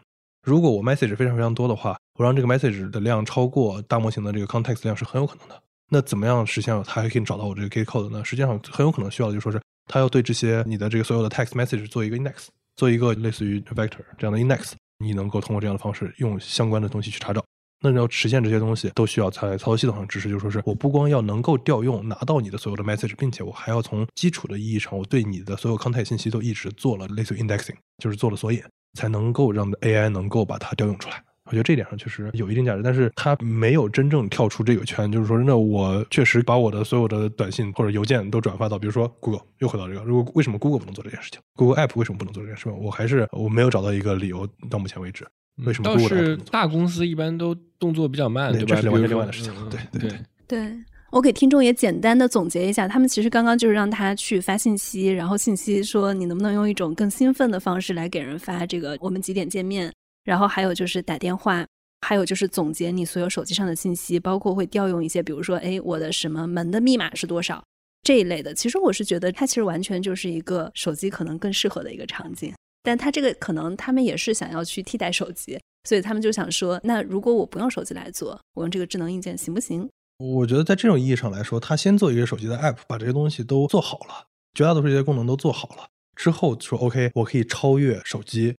如果我 message 非常非常多的话，我让这个 message 的量超过大模型的这个 context 量是很有可能的。那怎么样实现它还可以找到我这个 gate code 呢？实际上很有可能需要的就说是它要对这些你的这个所有的 text message 做一个 index，做一个类似于 vector 这样的 index，你能够通过这样的方式用相关的东西去查找。那你要实现这些东西，都需要在操作系统上支持，就说是我不光要能够调用拿到你的所有的 message，并且我还要从基础的意义上，我对你的所有 context 信息都一直做了类似于 indexing，就是做了索引，才能够让 AI 能够把它调用出来。我觉得这一点上确实有一定价值，但是它没有真正跳出这个圈，就是说，那我确实把我的所有的短信或者邮件都转发到，比如说 Google，又回到这个，如果为什么 Google 不能做这件事情？Google App 为什么不能做这件事情？我还是我没有找到一个理由，到目前为止，为什么倒 Google 是？大公司一般都动作比较慢，对对吧？这是完全比如说另外的事情了嗯对对对对对我给听众也简单的总结一下，他们其实刚刚就是让他去发信息，然后信息说你能不能用一种更兴奋的方式来给人发这个我们几点见面，然后还有就是打电话。还有就是总结你所有手机上的信息，包括会调用一些，比如说，哎，我的什么门的密码是多少这一类的。其实我是觉得它其实完全就是一个手机可能更适合的一个场景，但它这个可能他们也是想要去替代手机，所以他们就想说，那如果我不用手机来做，我用这个智能硬件行不行？我觉得在这种意义上来说，它先做一个手机的 app，把这些东西都做好了，绝大多数这些功能都做好了之后，说 OK，我可以超越手机，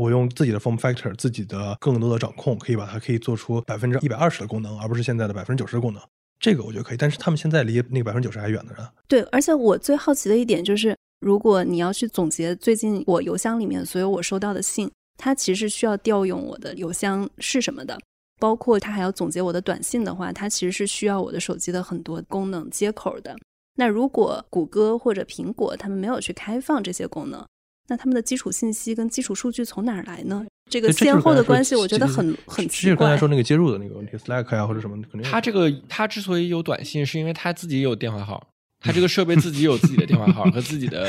我用自己的 form factor，自己的更多的掌控，可以把它可以做出百分之一百二十的功能，而不是现在的百分之九十的功能。这个我觉得可以，但是他们现在离那个百分之九十还远着呢。对，而且我最好奇的一点就是，如果你要去总结最近我邮箱里面所有我收到的信，它其实需要调用我的邮箱是什么的，包括它还要总结我的短信的话，它其实是需要我的手机的很多功能接口的。那如果谷歌或者苹果他们没有去开放这些功能，那他们的基础信息跟基础数据从哪儿来呢？这个先后的关系，我觉得很很这奇怪是刚才说。那个接入的那个问题，Slack 呀、或者什么，肯定他这个他之所以有短信，是因为他自己有电话号，他这个 设备自己有自己的电话号和自己的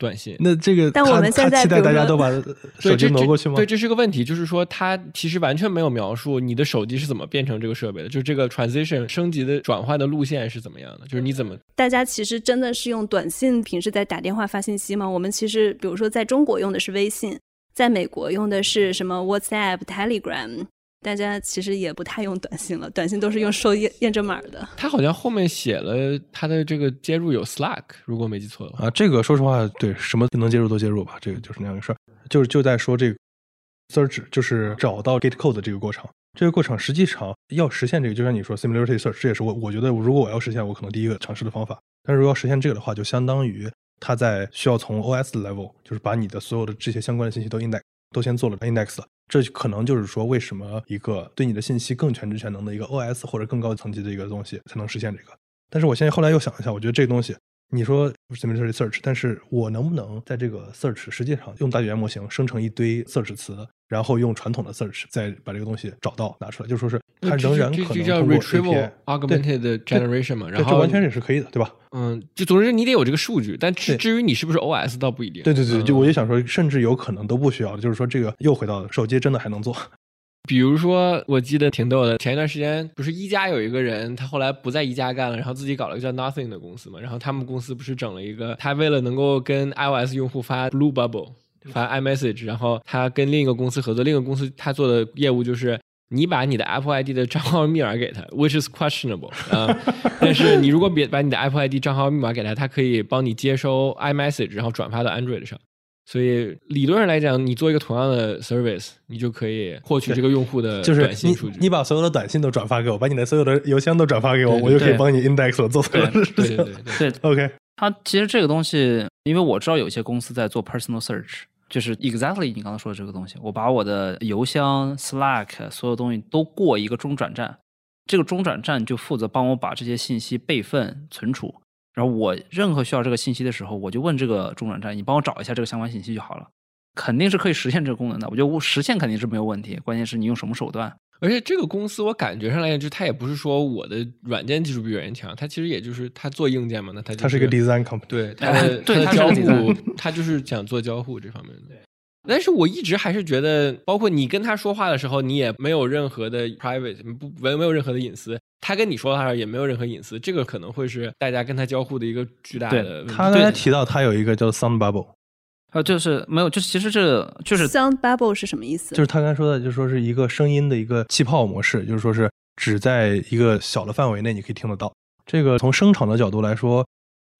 短信。那这个但我们现在期待大家都把，手机挪过去吗？对，这是个问题，就是说它其实完全没有描述你的手机是怎么变成这个设备的，就是这个 transition 升级的转换的路线是怎么样的，就是你怎么大家其实真的是用短信，平时在打电话发信息吗？我们其实，比如说在中国用的是微信，在美国用的是什么 WhatsApp、Telegram，大家其实也不太用短信了，短信都是用收验验证码的。他好像后面写了他的这个接入有 Slack，如果没记错的话。啊，这个说实话，对什么能接入都接入吧，这个就是那样一个事儿。就是就在说这个 search，就是找到 gate code 的这个过程。这个过程实际上要实现这个，就像你说 similarity search，这也是我我觉得如果我要实现，我可能第一个尝试的方法。但是如果要实现这个的话，就相当于它在需要从 OS level，就是把你的所有的这些相关的信息都 index 都先做了 index 了。这可能就是说，为什么一个对你的信息更全知全能的一个 OS 或者更高层级的一个东西才能实现这个。但是我现在后来又想一下，我觉得这个东西，你说 similarity search，但是我能不能在这个 search 实际上用大语言模型生成一堆 search 词，然后用传统的 search 再把这个东西找到拿出来，就说是它仍然可这这叫能通过 retrieval augmented generation 嘛，然后这完全也是可以的，对吧？嗯，就总之你得有这个数据，但至至于你是不是 OS 倒不一定。对对对，嗯就我就想说，甚至有可能都不需要，就是说这个又回到手机真的还能做。比如说，我记得挺逗的，前一段时间不是一加有一个人，他后来不在一加干了，然后自己搞了一个叫 Nothing 的公司嘛，然后他们公司不是整了一个，他为了能够跟 iOS 用户发 Blue Bubble 发 iMessage，然后他跟另一个公司合作，另一个公司他做的业务就是。你把你的 Apple ID 的账号密码给他，which is questionable 啊、但是你如果别把你的 Apple ID 账号密码给他，他可以帮你接收 iMessage，然后转发到 Android 上。所以理论上来讲，你做一个同样的 service，你就可以获取这个用户的就是你短信数据。你把所有的短信都转发给我，把你的所有的邮箱都转发给我，对我就可以帮你 index 我做所有的事情。对对对对，对，OK，它其实这个东西，因为我知道有一些公司在做 personal search，就是 exactly 你刚刚说的这个东西，我把我的邮箱、Slack 所有东西都过一个中转站，这个中转站就负责帮我把这些信息备份存储，然后我任何需要这个信息的时候，我就问这个中转站，你帮我找一下这个相关信息就好了。肯定是可以实现这个功能的，我觉得实现肯定是没有问题，关键是你用什么手段。而且这个公司我感觉上来讲，就它也不是说我的软件技术比别人强，它其实也就是它做硬件嘛，那它、就是、它是一个 design company。对它的对它的交互它就是想做交互这方面的。但是我一直还是觉得，包括你跟他说话的时候，你也没有任何的 private，不没没有任何的隐私。他跟你说话也没有任何隐私，这个可能会是大家跟他交互的一个巨大的问题。他刚才提到他有一个叫 Sound Bubble，呃，就是没有，就是其实这就是 sound bubble 是什么意思？就是他刚才说的，就是说是一个声音的一个气泡模式，就是说是只在一个小的范围内你可以听得到。这个从声场的角度来说，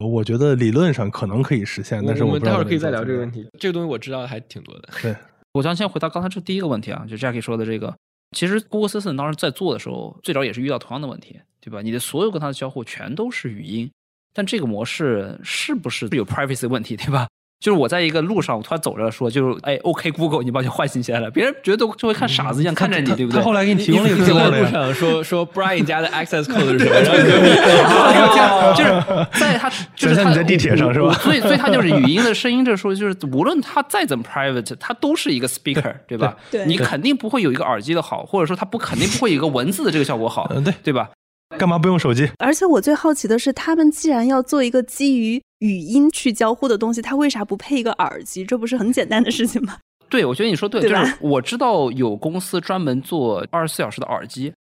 我觉得理论上可能可以实现，但是我们待会儿可以再聊这个问题。这个东西我知道的还挺多的。对，我想先回答刚才这第一个问题啊，就 Jackie 说的这个，其实 Google Assistant 当时在做的时候，最早也是遇到同样的问题，对吧？你的所有跟它的交互全都是语音，但这个模式是不是有 privacy 问题，对吧？就是我在一个路上，我突然走着说，就是哎，OK Google，你把你唤醒起来了，别人觉得就会看傻子一样看着你，对不对？他后来给你提供了一个路。上说说 Brian 家的 access code 是什么？就是在他，就是他你在地铁上是吧所以，所以他就是语音的声音，这时候就是无论他再怎么 private，它都是一个 speaker，对吧？对你肯定不会有一个耳机的好，或者说他不肯定不会有一个文字的这个效果好，嗯对对吧？干嘛不用手机？而且我最好奇的是，他们既然要做一个基于语音去交互的东西，它为啥不配一个耳机？这不是很简单的事情吗？对，我觉得你说对，对就是我知道有公司专门做二十四小时的耳机，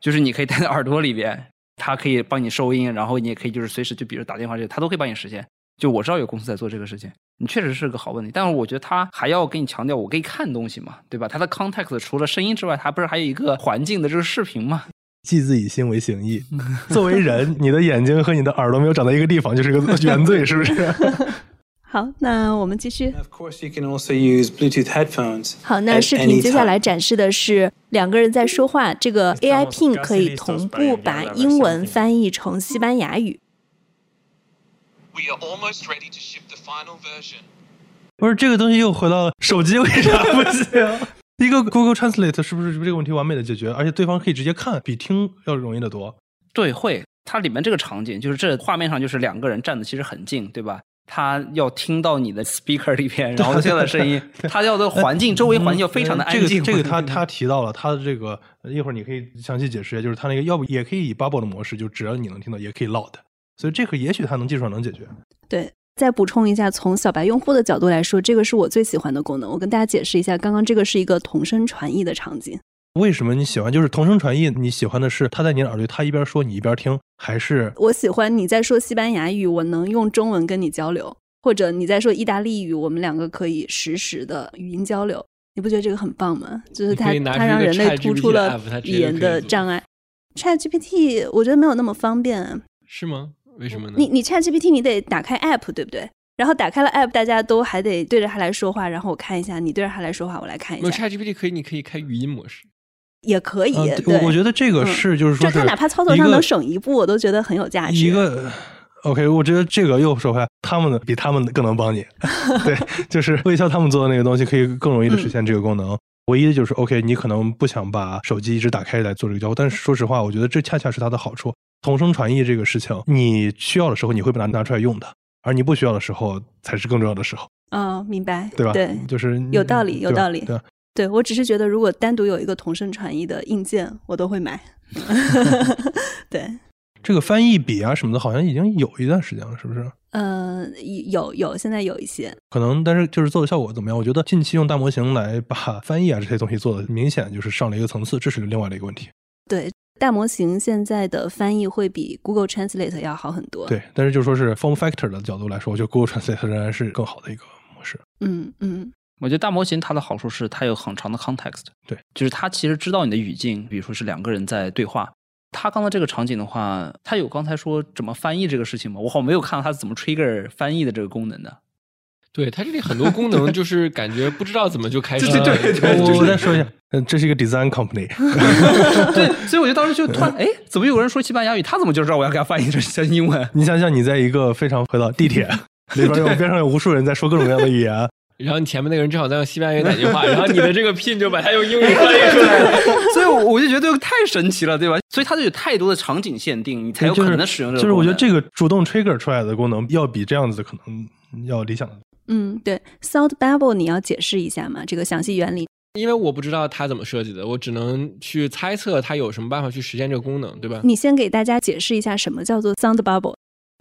就是你可以戴在耳朵里边，它可以帮你收音，然后你也可以就是随时就比如打电话这些，它都可以帮你实现。就我知道有公司在做这个事情，你确实是个好问题，但是我觉得它还要给你强调，我可以看东西嘛，对吧？它的 context 除了声音之外，它不是还有一个环境的这个视频嘛？即自以心为形意，作为人，你的眼睛和你的耳朵没有长在一个地方，就是个 原罪，是不是？好，那我们继续。Of course, you can also use Bluetooth headphones. 好，那视频接下来展示的是两个人在说话，这个 AI Pin 可以同步把英文翻译成西班牙语。We are almost ready to ship the final version. 不是，这个东西又回到了手机，为啥不行？一个 Google Translate 是不是这个问题完美的解决？而且对方可以直接看，比听要容易得多。对，会。它里面这个场景就是这画面上就是两个人站的其实很近，对吧？他要听到你的 speaker 里边，然后现在声音，他要的环境周围环境要非常的安静。嗯这个这个他他提到了他的这个，一会儿你可以详细解释一下，就是他那个要不也可以以 bubble 的模式，就只要你能听到，也可以 loud。所以这个也许他能技术上能解决。对，再补充一下，从小白用户的角度来说，这个是我最喜欢的功能。我跟大家解释一下，刚刚这个是一个同声传译的场景。为什么你喜欢？就是同声传译，你喜欢的是他在你的耳朵里，他一边说你一边听，还是我喜欢你在说西班牙语，我能用中文跟你交流，或者你在说意大利语，我们两个可以实时的语音交流。你不觉得这个很棒吗？就是它它让人类突出了语言的障碍。Chat GPT 我觉得没有那么方便。是吗？为什么呢？你你 Chat GPT 你得打开 App 对不对？然后打开了 App，大家都还得对着它来说话，然后我看一下，你对着它来说话，我来看一下，ChatGPT 可以，你可以开语音模式。也可以。嗯对，我我觉得这个嗯是就是说就它哪怕操作上能省一步，我都觉得很有价值。一个 OK，我觉得这个又说回来，他们的比他们更能帮你。对，就是微笑他们做的那个东西，可以更容易的实现这个功能。唯一的就是 OK，你可能不想把手机一直打开来做这个交互，但是说实话，我觉得这恰恰是它的好处。同声传译这个事情，你需要的时候你会把它拿出来用的，而你不需要的时候才是更重要的时候，嗯，明白，对吧？对，就是有道理有道理对吧？对我只是觉得，如果单独有一个同声传译的硬件，我都会买。对，这个翻译笔啊什么的，好像已经有一段时间了，是不是？呃，有有，现在有一些，可能，但是就是做的效果怎么样？我觉得近期用大模型来把翻译啊这些东西做的明显就是上了一个层次，这是另外的一个问题。对大模型现在的翻译会比 Google Translate 要好很多。，对，但是就说是 form factor 的角度来说，我觉得 Google Translate 仍然是更好的一个模式。嗯嗯，我觉得大模型它的好处是它有很长的 context，对，就是它其实知道你的语境，比如说是两个人在对话。他刚才这个场景的话，他有刚才说怎么翻译这个事情吗？我好像没有看到他怎么 trigger 翻译的这个功能的。对它这里很多功能就是感觉不知道怎么就开始 对了。对对，我我再说一下，嗯，这是一个 design company，对，所以我就当时就突然，哎，怎么有人说西班牙语？他怎么就知道我要给他翻译成成英文？你想想，你在一个非常回到地铁里边有边上有无数人在说各种各样的语言，然后你前面那个人正好在用西班牙语打电话，然后你的这个 pin 就把它用英语翻译出来了。所以我我就觉得太神奇了，对吧？所以它就有太多的场景限定，你才有可能使用这个就是我觉得这个个主动 trigger 出来的功能，要比这样子可能要理想的。嗯，对，Sound Bubble 你要解释一下吗？这个详细原理。因为我不知道它怎么设计的，我只能去猜测它有什么办法去实现这个功能，对吧？你先给大家解释一下什么叫做 Sound Bubble。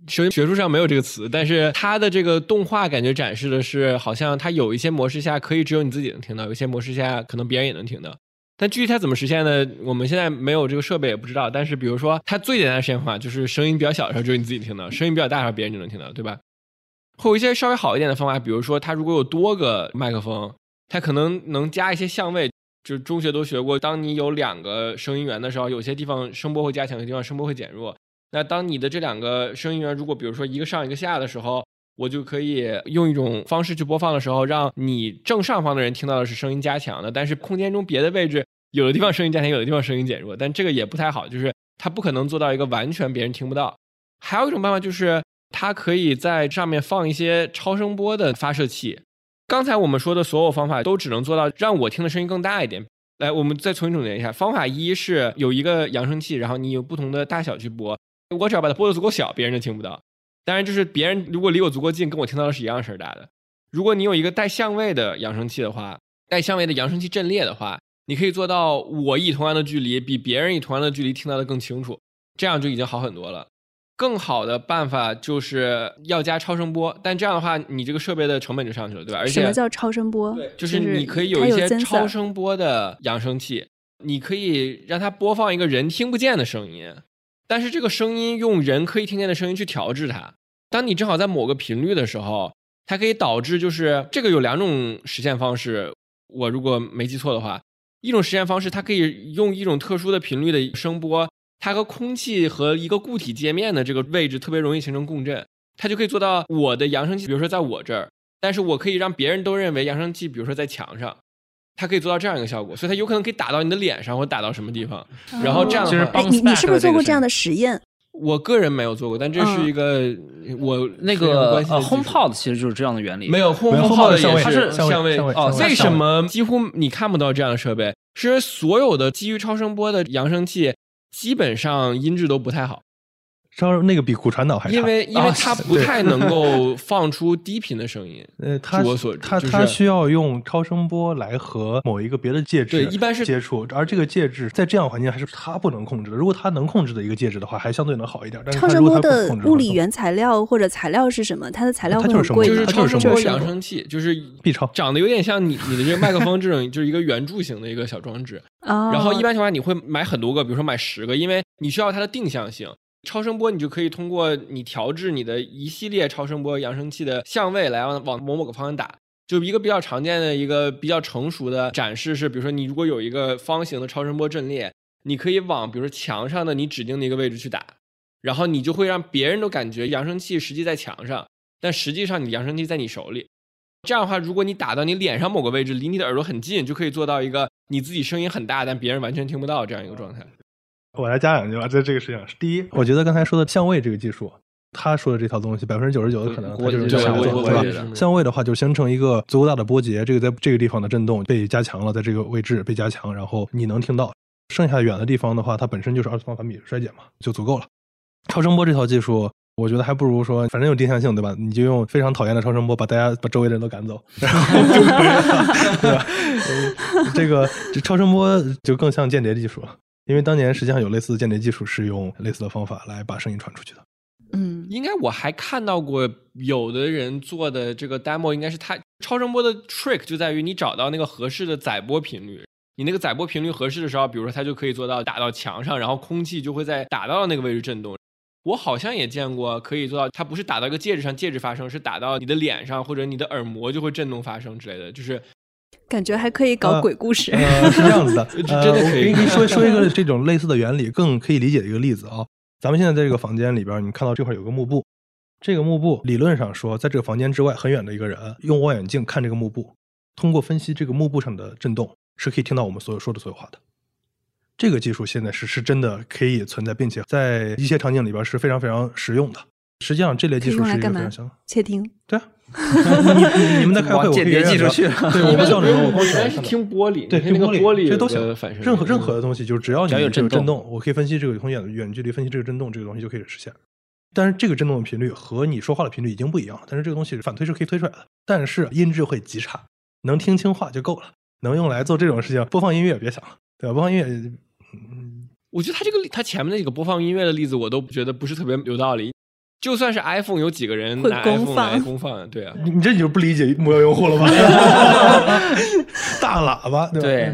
首先学术上没有这个词，但是它的这个动画感觉展示的是，好像它有一些模式下可以只有你自己能听到，有些模式下可能别人也能听到。但具体它怎么实现呢？我们现在没有这个设备，也不知道。但是比如说，它最简单的实现方法就是声音比较小的时候只有你自己听到，声音比较大的时候别人就能听到，对吧？会有一些稍微好一点的方法，比如说它如果有多个麦克风，它可能能加一些相位。就中学都学过，当你有两个声音源的时候，有些地方声波会加强，有些地方声波会减弱。那当你的这两个声音源如果比如说一个上一个下的时候，我就可以用一种方式去播放的时候，让你正上方的人听到的是声音加强的，但是空间中别的位置有的地方声音加强，有的地方声音减弱，但这个也不太好，就是它不可能做到一个完全别人听不到。还有一种办法就是它可以在上面放一些超声波的发射器。刚才我们说的所有方法都只能做到让我听的声音更大一点。来，我们再重新总结一下：方法一是有一个扬声器，然后你有不同的大小去播，我只要把它播的足够小，别人就听不到。当然，就是别人如果离我足够近，跟我听到的是一样声大的。如果你有一个带相位的扬声器的话，带相位的扬声器阵列的话，你可以做到我以同样的距离，比别人以同样的距离听到的更清楚，这样就已经好很多了。更好的办法就是要加超声波，但这样的话，你这个设备的成本就上去了，对吧？而且什么叫超声波？对，就是你可以有一些超声波的扬声器，你可以让它播放一个人听不见的声音，但是这个声音用人可以听见的声音去调制它。当你正好在某个频率的时候，它可以导致就是这个有两种实现方式，我如果没记错的话，一种实现方式它可以用一种特殊的频率的声波。它和空气和一个固体界面的这个位置特别容易形成共振，它就可以做到我的扬声器，比如说在我这儿，但是我可以让别人都认为扬声器，比如说在墙上，它可以做到这样一个效果，所以它有可能可以打到你的脸上或打到什么地方，然后这样的话，哎，你你是不是做过这样的实验？我个人没有做过，但这是一个我那个呃 HomePod 其实就是这样的原理，没有 HomePod 相位它是相位位哦，为什么几乎你看不到这样的设备？是因为所有的基于超声波的扬声器。基本上音质都不太好，稍那个比骨传导还差，因为因为它不太能够 放出低频的声音。呃，它我所它它需要用超声波来和某一个别的介质对一般是接触，而这个介质在这样环境还是它不能控制的。如果它能控制的一个介质的话，还相对能好一点。但是超声波的物理原材料或者材料是什么？它的材料它会就是声波就是？超声波扬声器，就是 B 超长得有点像你你的这个麦克风这种，就是一个圆柱形的一个小装置。哦，然后一般情况下你会买很多个，比如说买十个，因为你需要它的定向性。超声波你就可以通过你调制你的一系列超声波扬声器的相位来往往某某个方向打。就一个比较常见的一个比较成熟的展示是，比如说你如果有一个方形的超声波阵列，你可以往比如说墙上的你指定的一个位置去打，然后你就会让别人都感觉扬声器实际在墙上，但实际上你扬声器在你手里。这样的话，如果你打到你脸上某个位置，离你的耳朵很近，就可以做到一个你自己声音很大，但别人完全听不到这样一个状态。我来加两句吧，在这个事情上，第一，我觉得刚才说的相位这个技术，他说的这套东西，百分之九十九的可能就是对我这样做的，对吧？相位的话，就形成一个足够大的波节，这个在这个地方的震动被加强了，在这个位置被加强，然后你能听到。剩下远的地方的话，它本身就是二次方反比衰减嘛，就足够了。超声波这套技术，我觉得还不如说，反正有定向性，对吧？你就用非常讨厌的超声波，把大家把周围的人都赶走，然后就可以了，对吧？嗯 这个这超声波就更像间谍技术了，因为当年实际上有类似的间谍技术是用类似的方法来把声音传出去的。嗯，应该我还看到过有的人做的这个 demo，应该是他超声波的 trick 就在于你找到那个合适的载波频率，你那个载波频率合适的时候，比如说它就可以做到打到墙上，然后空气就会在打到那个位置震动。我好像也见过可以做到，它不是打到一个戒指上，戒指发声，是打到你的脸上或者你的耳膜就会震动发声之类的，就是感觉还可以搞呃鬼故事。呃，是这样子的，真的可以我给你说说一个这种类似的原理，更可以理解的一个例子啊。咱们现在在这个房间里边，你看到这块有个幕布，这个幕布理论上说，在这个房间之外很远的一个人用望远镜看这个幕布，通过分析这个幕布上的震动，是可以听到我们所有说的所有话的。这个技术现在是是真的可以存在，并且在一些场景里边是非常非常实用的。实际上，这类技术是一个可以用来干嘛非常相窃听，对啊，你 你你们在开会，往间谍我可以让你技术去了对，我们叫什么？我光原来是听玻璃，对，听玻璃这都行反射，任何任何的东西，就是只要你有这个震动震动，我可以分析这个从远远距离分析这个震动，这个东西就可以实现。但是这个震动的频率和你说话的频率已经不一样了，但是这个东西反推是可以推出来的，但是音质会极差，能听清话就够了，能用来做这种事情，播放音乐别想了，对吧？播放音乐，嗯，我觉得他这个他前面那几个播放音乐的例子，我都觉得不是特别有道理。就算是 iPhone，有几个人拿会公 iPhone 放来公放？对啊，你你这你就不理解目标用户了吧？大喇叭，对吧？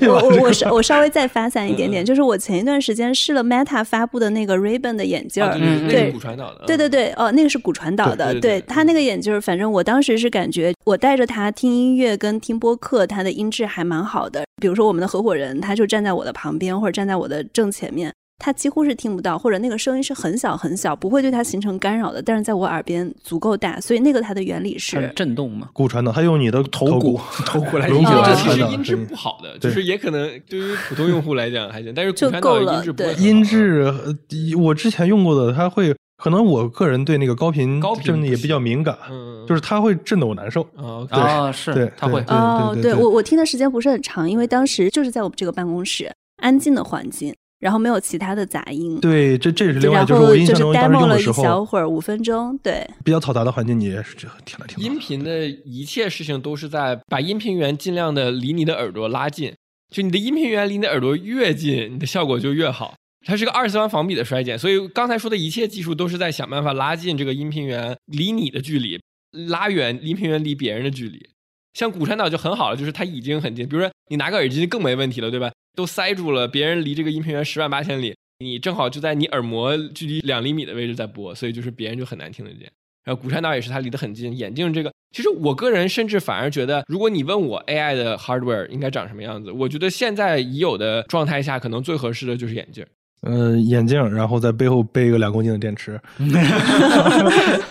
对我我我稍我稍微再发散一点点，就是我前一段时间试了 Meta 发布的那个 Ray-Ban 的眼镜儿，哦对骨传导的。对对对，哦，那个是骨传导的，对对对它那个眼镜儿，反正我当时是感觉我戴着它听音乐跟听播客，它的音质还蛮好的。比如说我们的合伙人，他就站在我的旁边或者站在我的正前面，他几乎是听不到，或者那个声音是很小很小，不会对他形成干扰的，但是在我耳边足够大，所所以那个它的原理是是。震动嘛？骨传导，它用你的头骨头骨来 理解龙骨来这其实音质不好的，就是也可能对于普通用户来讲还行，但是就骨传导够了音质不好音质，呃我之前用过的，它会可能我个人对那个高频高频的也比较敏感，嗯，就是它会震得我难受。啊，对啊，是对它会对哦，对对我我听的时间不是很长，因为当时就是在我们这个办公室安静的环境，然后没有其他的杂音。对，这这也是另外就是我后就是印象中当时 demo 了一用的时候，小会儿，五分钟，对，比较嘈杂的环境，你也是这听了听去。音频的一切事情都是在把音频源尽量的离你的耳朵拉近，就你的音频源离你的耳朵越近，你的效果就越好。它是个二次方防比的衰减，所以刚才说的一切技术都是在想办法拉近这个音频源离你的距离，拉远音频源离别人的距离。像骨传导就很好了，就是它已经很近，比如说你拿个耳机更没问题了，对吧？都塞住了，别人离这个音频源十万八千里，你正好就在你耳膜距离两厘米的位置在播，所以就是别人就很难听得见。然后骨传导也是它离得很近，眼镜这个，其实我个人甚至反而觉得，如果你问我 AI 的 hardware 应该长什么样子，我觉得现在已有的状态下，可能最合适的就是眼镜。呃，眼镜，然后在背后背一个两公斤的电池，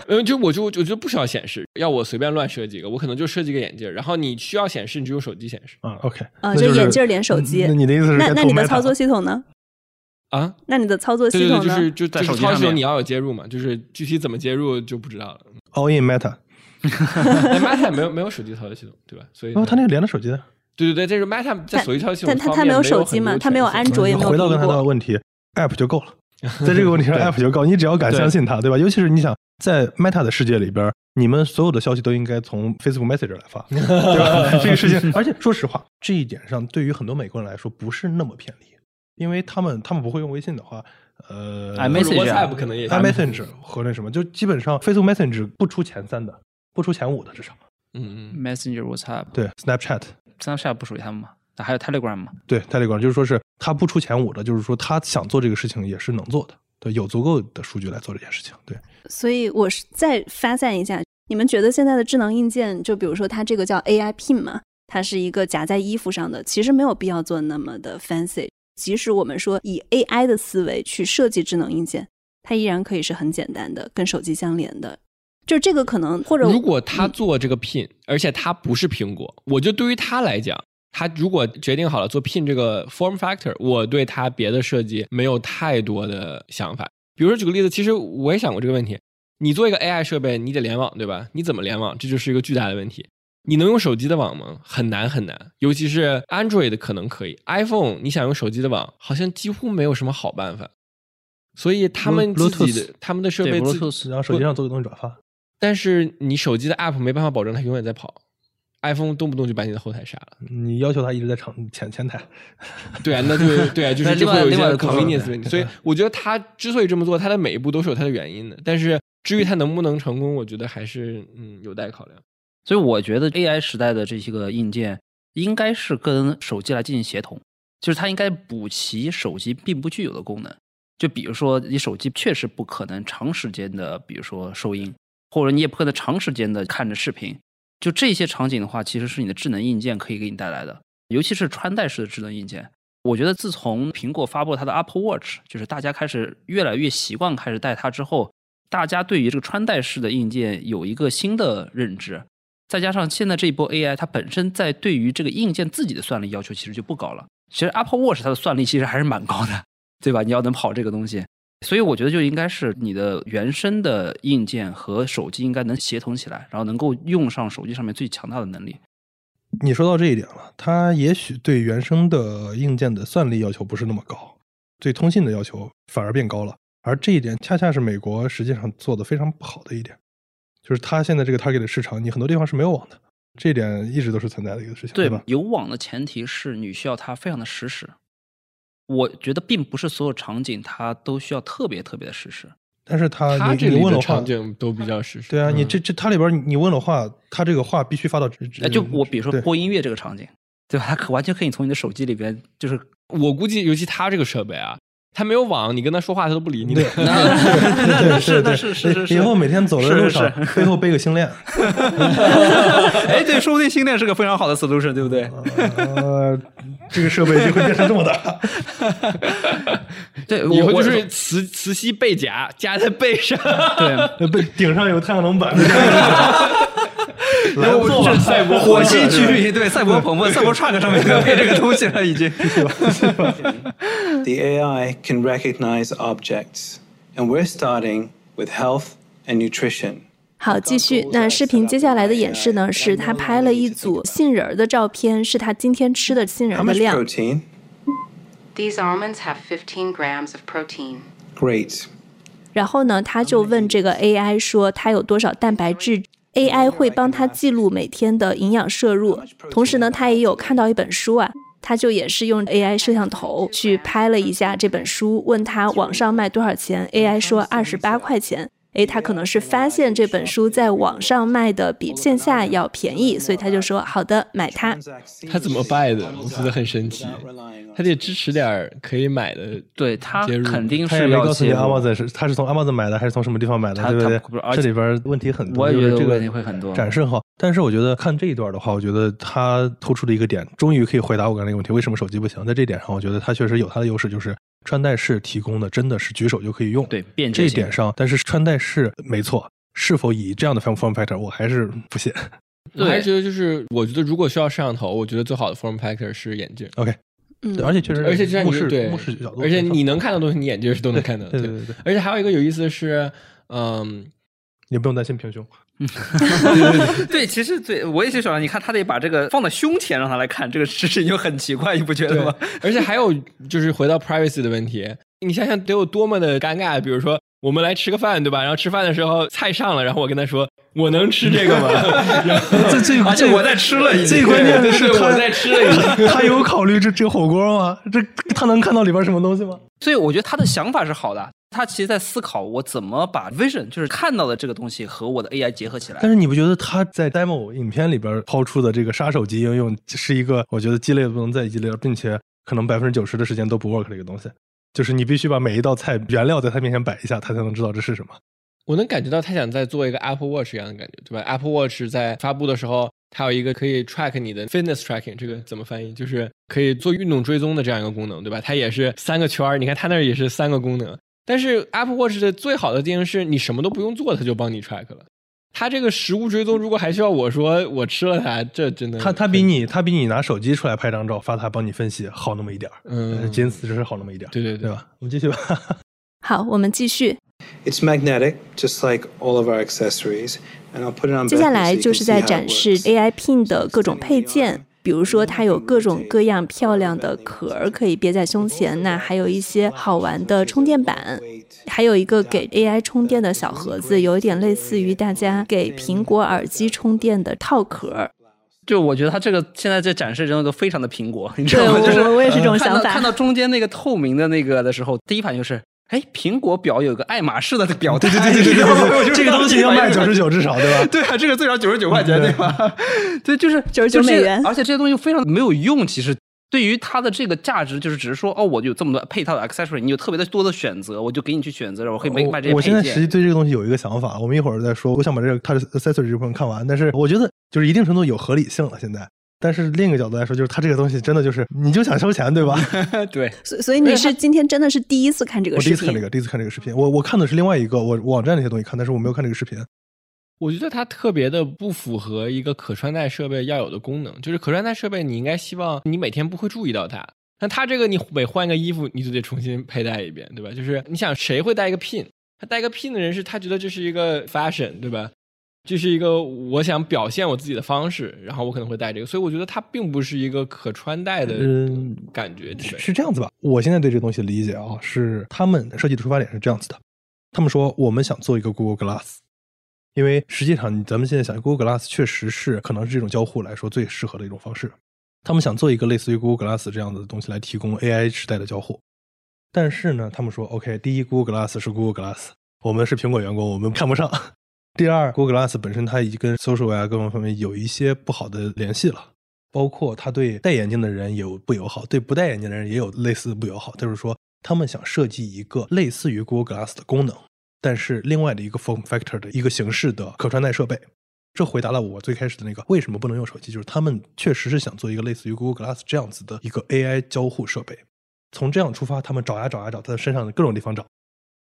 嗯，就我就我觉得不需要显示，要我随便乱设计一个，我可能就设计个眼镜，然后你需要显示，你就用手机显示啊，OK，啊，就是眼镜连手机。那你的意思是那那你的操作系统呢？啊。那你的操作对对对，就系统呢？是就在就是手机上面操作系统你要有接入嘛，就是具体怎么接入就不知道了。all in Meta，但 Meta 没有没有手机操作系统，对吧？所以然后它那个连的手机的。对对对，这是 Meta 在手机操作系统但它方面没它没有手很多机嘛它没有安卓也没有回到刚才的问题，App 就够了，在这个问题上 App 就够，你只要敢相信它，对吧？尤其是你想在 Meta 的世界里边，你们所有的消息都应该从 Facebook Messenger 来发，对吧？这个事情，而且说实话，这一点上对于很多美国人来说不是那么便利，因为他们他们不会用微信的话，呃者啊 WhatsApp 可能也 iMessage 和那什么，就基本上 Facebook Messenger 不出前三的，不出前五的至少。嗯嗯 Messenger、WhatsApp、对 Snapchat，Snapchat 不属于他们嘛？那还有 Telegram 嘛？对 Telegram 就是说是他不出前五的，就是说他想做这个事情也是能做的，对，有足够的数据来做这件事情。对，所以我是再发散一下，你们觉得现在的智能硬件，就比如说它这个叫 AI Pin 嘛，它是一个夹在衣服上的，其实没有必要做那么的 fancy。即使我们说以 AI 的思维去设计智能硬件，它依然可以是很简单的，跟手机相连的。就这个可能或者如果他做这个 Pin，、而且他不是苹果，我就对于他来讲，他如果决定好了做 Pin 这个 form factor，我对他别的设计没有太多的想法。比如说举个例子，其实我也想过这个问题：你做一个 AI 设备，你得联网，对吧？你怎么联网？这就是一个巨大的问题。你能用手机的网吗？很难很难，尤其是 Android 可能可以，iPhone 你想用手机的网，好像几乎没有什么好办法。所以他们自己的他们的设备自后手机上做个东西转发，但是你手机的 app 没办法保证它永远在跑，iPhone 动不动就把你的后台杀了。你要求它一直在场前前台，对啊，那就对啊，就是会有 convenience 问题。所以我觉得它之所以这么做，它的每一步都是有它的原因的。但是至于它能不能成功，我觉得还是嗯有待考量。所以我觉得 AI 时代的这些个硬件应该是跟手机来进行协同，就是它应该补齐手机并不具有的功能。就比如说，你手机确实不可能长时间的，比如说收音，或者你也不可能长时间的看着视频。就这些场景的话，其实是你的智能硬件可以给你带来的，尤其是穿戴式的智能硬件。我觉得自从苹果发布它的 Apple Watch，就是大家开始越来越习惯开始戴它之后，大家对于这个穿戴式的硬件有一个新的认知。再加上现在这一波 AI，它本身在对于这个硬件自己的算力要求其实就不高了。其实 Apple Watch 它的算力其实还是蛮高的，对吧？你要能跑这个东西，所以我觉得就应该是你的原生的硬件和手机应该能协同起来，然后能够用上手机上面最强大的能力。你说到这一点了，它也许对原生的硬件的算力要求不是那么高，对通信的要求反而变高了。而这一点恰恰是美国实际上做的非常不好的一点，就是它现在这个 target 的市场，你很多地方是没有网的，这一点一直都是存在的一个事情，对吧？有网的前提是你需要它非常的实时。我觉得并不是所有场景它都需要特别特别的实时。但是它它这里的你问了场，景都比较实时。对啊，你嗯这这它里边你问了话，它这个话必须发到直，就我比如说播音乐这个场景，对吧？它可完全可以从你的手机里边，就是我估计，尤其他这个设备啊，他没有网，你跟他说话他都不理你的。对 那那是对那是是是是以后每天走的路上 背后背个星链，哎，对，说不定星链是个非常好的 solution，对不对？呃，这个设备就会变成这么大。对，以后我就是磁磁吸背夹夹在背上，对。呃背顶上有太阳能板，来我是赛博火星区域，对赛博朋克、赛博 truck 上面配这个东西了，已经。The AI can recognize objects, and we're starting with health and nutrition. 好，继续。那视频接下来的演示呢，是他拍了一组杏仁儿的照片，是他今天吃的杏仁的量。protein? These almonds have 15 grams of protein. Great. 然后呢，他就问这个 AI 说它有多少蛋白质。AI 会帮他记录每天的营养摄入，同时呢，他也有看到一本书啊，他就也是用 AI 摄像头去拍了一下这本书，问他网上卖多少钱，AI 说二十八块钱。诶，他可能是发现这本书在网上卖的比线下要便宜，所以他就说好的，买它。他怎么卖的？我觉得很神奇。他得支持点儿可以买的，对他接入肯定他也是要没告诉你切入 Amazon 是他是从 Amazon 买的还是从什么地方买的，对不对这里边问题很多，我也觉得这个问题会很多展示好。但是我觉得看这一段的话，我觉得他突出的一个点，终于可以回答我刚才那个问题：为什么手机不行？在这一点上，我觉得他确实有他的优势，就是穿戴式提供的真的是举手就可以用。对便这一点上，但是穿戴式没错，是否以这样的 form factor，我还是不信。我还是觉得就是，我觉得如果需要摄像头，我觉得最好的 form factor 是眼镜。OK，嗯对，而且确实，而且就像目视你对目视，而且你能看到的东西，你眼镜是都能看到的。对对对对，而且还有一个有意思的是，嗯，你不用担心平胸。对，其实对我也是想，你看他得把这个放在胸前让他来看，这个事情就很奇怪，你不觉得吗？，而且还有就是回到 privacy 的问题，你想想得有多么的尴尬。比如说我们来吃个饭，对吧？然后吃饭的时候菜上了，然后我跟他说我能吃这个吗？然后这最而且我在吃了最关键的是我在吃了一个。他有考虑这这火锅吗？这他能看到里边什么东西吗？所以我觉得他的想法是好的，他其实在思考我怎么把 vision 就是看到的这个东西和我的 AI 结合起来但。是你不觉得他在 demo 影片里边抛出的这个杀手级应用是一个我觉得鸡肋不能再鸡肋，并且可能百分之九十的时间都不 work 的一个东西？就是你必须把每一道菜原料在他面前摆一下，他才能知道这是什么。我能感觉到他想在做一个 Apple Watch 一样的感觉，对吧？Apple Watch 在发布的时候，它有一个可以 track 你的 fitness tracking，这个怎么翻译？就是可以做运动追踪的这样一个功能，对吧？它也是三个圈儿，你看它那儿也是三个功能。但是 Apple Watch 的最好的地方是你什么都不用做，它就帮你 track 了。它这个食物追踪，如果还需要我说我吃了它，这真的它它比你它比你拿手机出来拍张照发它帮你分析好那么一点儿，嗯仅此只是好那么一点儿，对对对吧？我们继续吧。好，我们继续。It's magnetic, just like all of our accessories. And I'll put it on 接下来就是在展示 AI Pin 的各种配件，比如说它有各种各样漂亮的壳儿可以别在胸前，那还有一些好玩的充电板，还有一个给 AI 充电的小盒子，有一点类似于大家给苹果耳机充电的套壳。就我觉得它这个现在这展示真的都非常的苹果，你知对，道吗？就是我我也是这种想法。看到中间那个透明的那个的时候，第一反应就是，哎，苹果表有个爱马仕的表带，对对对对 对对对，这个东西要卖九十九。至少，对吧？对啊，这个最少九十九块钱，对吧？对，就是九十九美元而且这些东西非常没有用。其实对于它的这个价值，就是只是说，哦，我有这么多配套的 accessory，你有特别的多的选择，我就给你去选择，我可以卖卖这些我现在。实际对这个东西有一个想法，我们一会儿再说。我想把这个它的 accessory 这部分看完，但是我觉得就是一定程度有合理性了。现在，但是另一个角度来说，就是它这个东西真的就是你就想收钱，对吧？对，所所以你是今天真的是第一次看这个视频我第一次看这？个，第一次看这个视频，我我看的是另外一个我我网站那些东西看，但是我没有看这个视频。我觉得它特别的不符合一个可穿戴设备要有的功能，就是可穿戴设备你应该希望你每天不会注意到它，那它这个你每换个衣服你就得重新佩戴一遍，对吧？就是你想谁会戴一个 pin？他戴一个 pin 的人是他觉得这是一个 fashion，对吧？这是一个我想表现我自己的方式，然后我可能会戴这个，所以我觉得它并不是一个可穿戴的嗯感觉，对是是这样子吧？我现在对这个东西的理解啊，是他们设计的出发点是这样子的，他们说我们想做一个 Google Glass，因为实际上咱们现在想 Google Glass 确实是可能是这种交互来说最适合的一种方式。他们想做一个类似于 Google Glass 这样的东西来提供 AI 时代的交互，但是呢，他们说 OK，第一 Google Glass 是 Google Glass，我们是苹果员工，我们看不上。第二，Google Glass 本身它已经跟 social 啊各种方面有一些不好的联系了，包括它对戴眼镜的人有不友好，对不戴眼镜的人也有类似不友好。就是说，他们想设计一个类似于 Google Glass 的功能，但是另外的一个 form factor 的一个形式的可穿戴设备。这回答了我最开始的那个为什么不能用手机，就是他们确实是想做一个类似于 Google Glass 这样子的一个 AI 交互设备。从这样出发，他们找呀找呀找，在身上的各种地方找，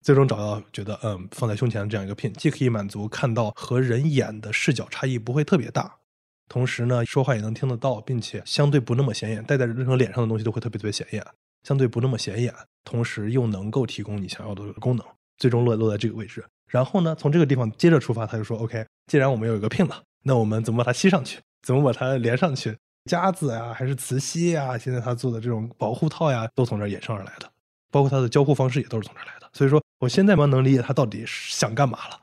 最终找到觉得，嗯，放在胸前的这样一个 pin，既可以满足看到和人眼的视角差异不会特别大，同时呢，说话也能听得到，并且相对不那么显眼，戴在任何脸上的东西都会特别特别显眼，相对不那么显眼，同时又能够提供你想要的功能，最终落落在这个位置。然后呢，从这个地方接着出发，他就说，OK，既然我们有一个 pin 了，那我们怎么把它吸上去？怎么把它连上去？夹子呀，还是磁吸呀？现在他做的这种保护套呀，都从这儿衍生而来的，包括它的交互方式也都是从这儿来的。所以说，我现在蛮能理解他到底想干嘛了，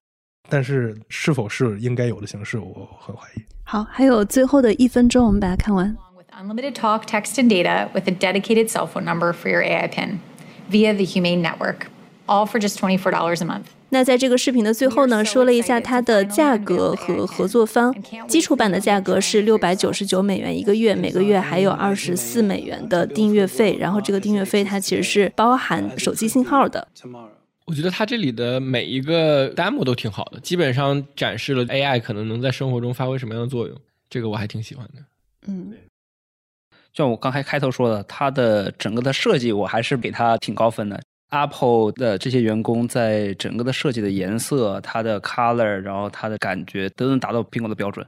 但是是否是应该有的形式，我很怀疑。好，还有最后的一分钟，我们把它看完。With unlimited talk, text, and data with a dedicated cell phone number for your AI PIN via the Humane Network, all for just twenty-four dollars a month. 那在这个视频的最后呢，说了一下它的价格和合作方。基础版的价格是六百九十九美元一个月，每个月还有二十四美元的订阅费。然后这个订阅费它其实是包含手机信号的。我觉得它这里的每一个 demo 都挺好的，基本上展示了 AI 可能能在生活中发挥什么样的作用，这个我还挺喜欢的。嗯，就像我刚才开头说的，它的整个的设计，我还是给它挺高分的。Apple 的这些员工在整个的设计的颜色、它的 color，然后它的感觉都能达到苹果的标准。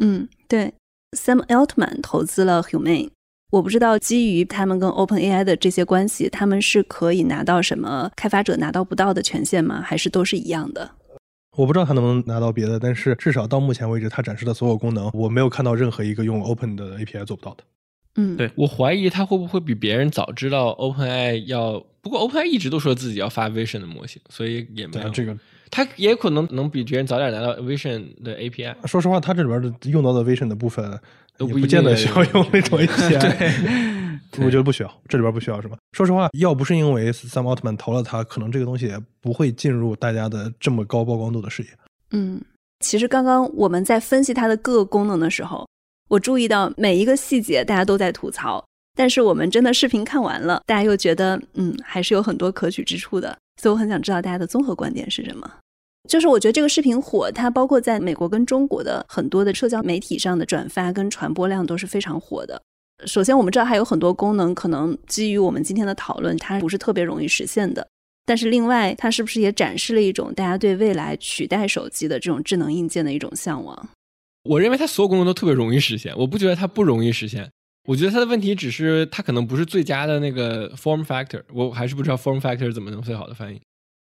嗯，对，Sam Altman 投资了 Humane。我不知道基于他们跟 OpenAI 的这些关系，他们是可以拿到什么开发者拿到不到的权限吗？还是都是一样的？我不知道他能不能拿到别的，但是至少到目前为止，他展示的所有功能，我没有看到任何一个用 Open 的 API 做不到的。嗯，对我怀疑他会不会比别人早知道 OpenAI 要，不过 OpenAI 一直都说自己要发 Vision 的模型，所以也没有这个他也可能能比别人早点拿到 Vision 的 API。说实话，它这里边的用到的 Vision 的部分，都不见得需要用那种 API。对 我觉得不需要，这里边不需要是吧？说实话，要不是因为 Sam Altman 投了它，可能这个东西也不会进入大家的这么高曝光度的视野。嗯，其实刚刚我们在分析它的各个功能的时候，我注意到每一个细节大家都在吐槽，但是我们真的视频看完了，大家又觉得嗯还是有很多可取之处的，所以我很想知道大家的综合观点是什么。就是我觉得这个视频火，它包括在美国跟中国的很多的社交媒体上的转发跟传播量都是非常火的。首先，我们知道还有很多功能可能基于我们今天的讨论，它不是特别容易实现的。但是另外，它是不是也展示了一种大家对未来取代手机的这种智能硬件的一种向往？我认为它所有功能都特别容易实现，我不觉得它不容易实现。我觉得它的问题只是它可能不是最佳的那个 form factor，我还是不知道 form factor 怎么能最好的翻译。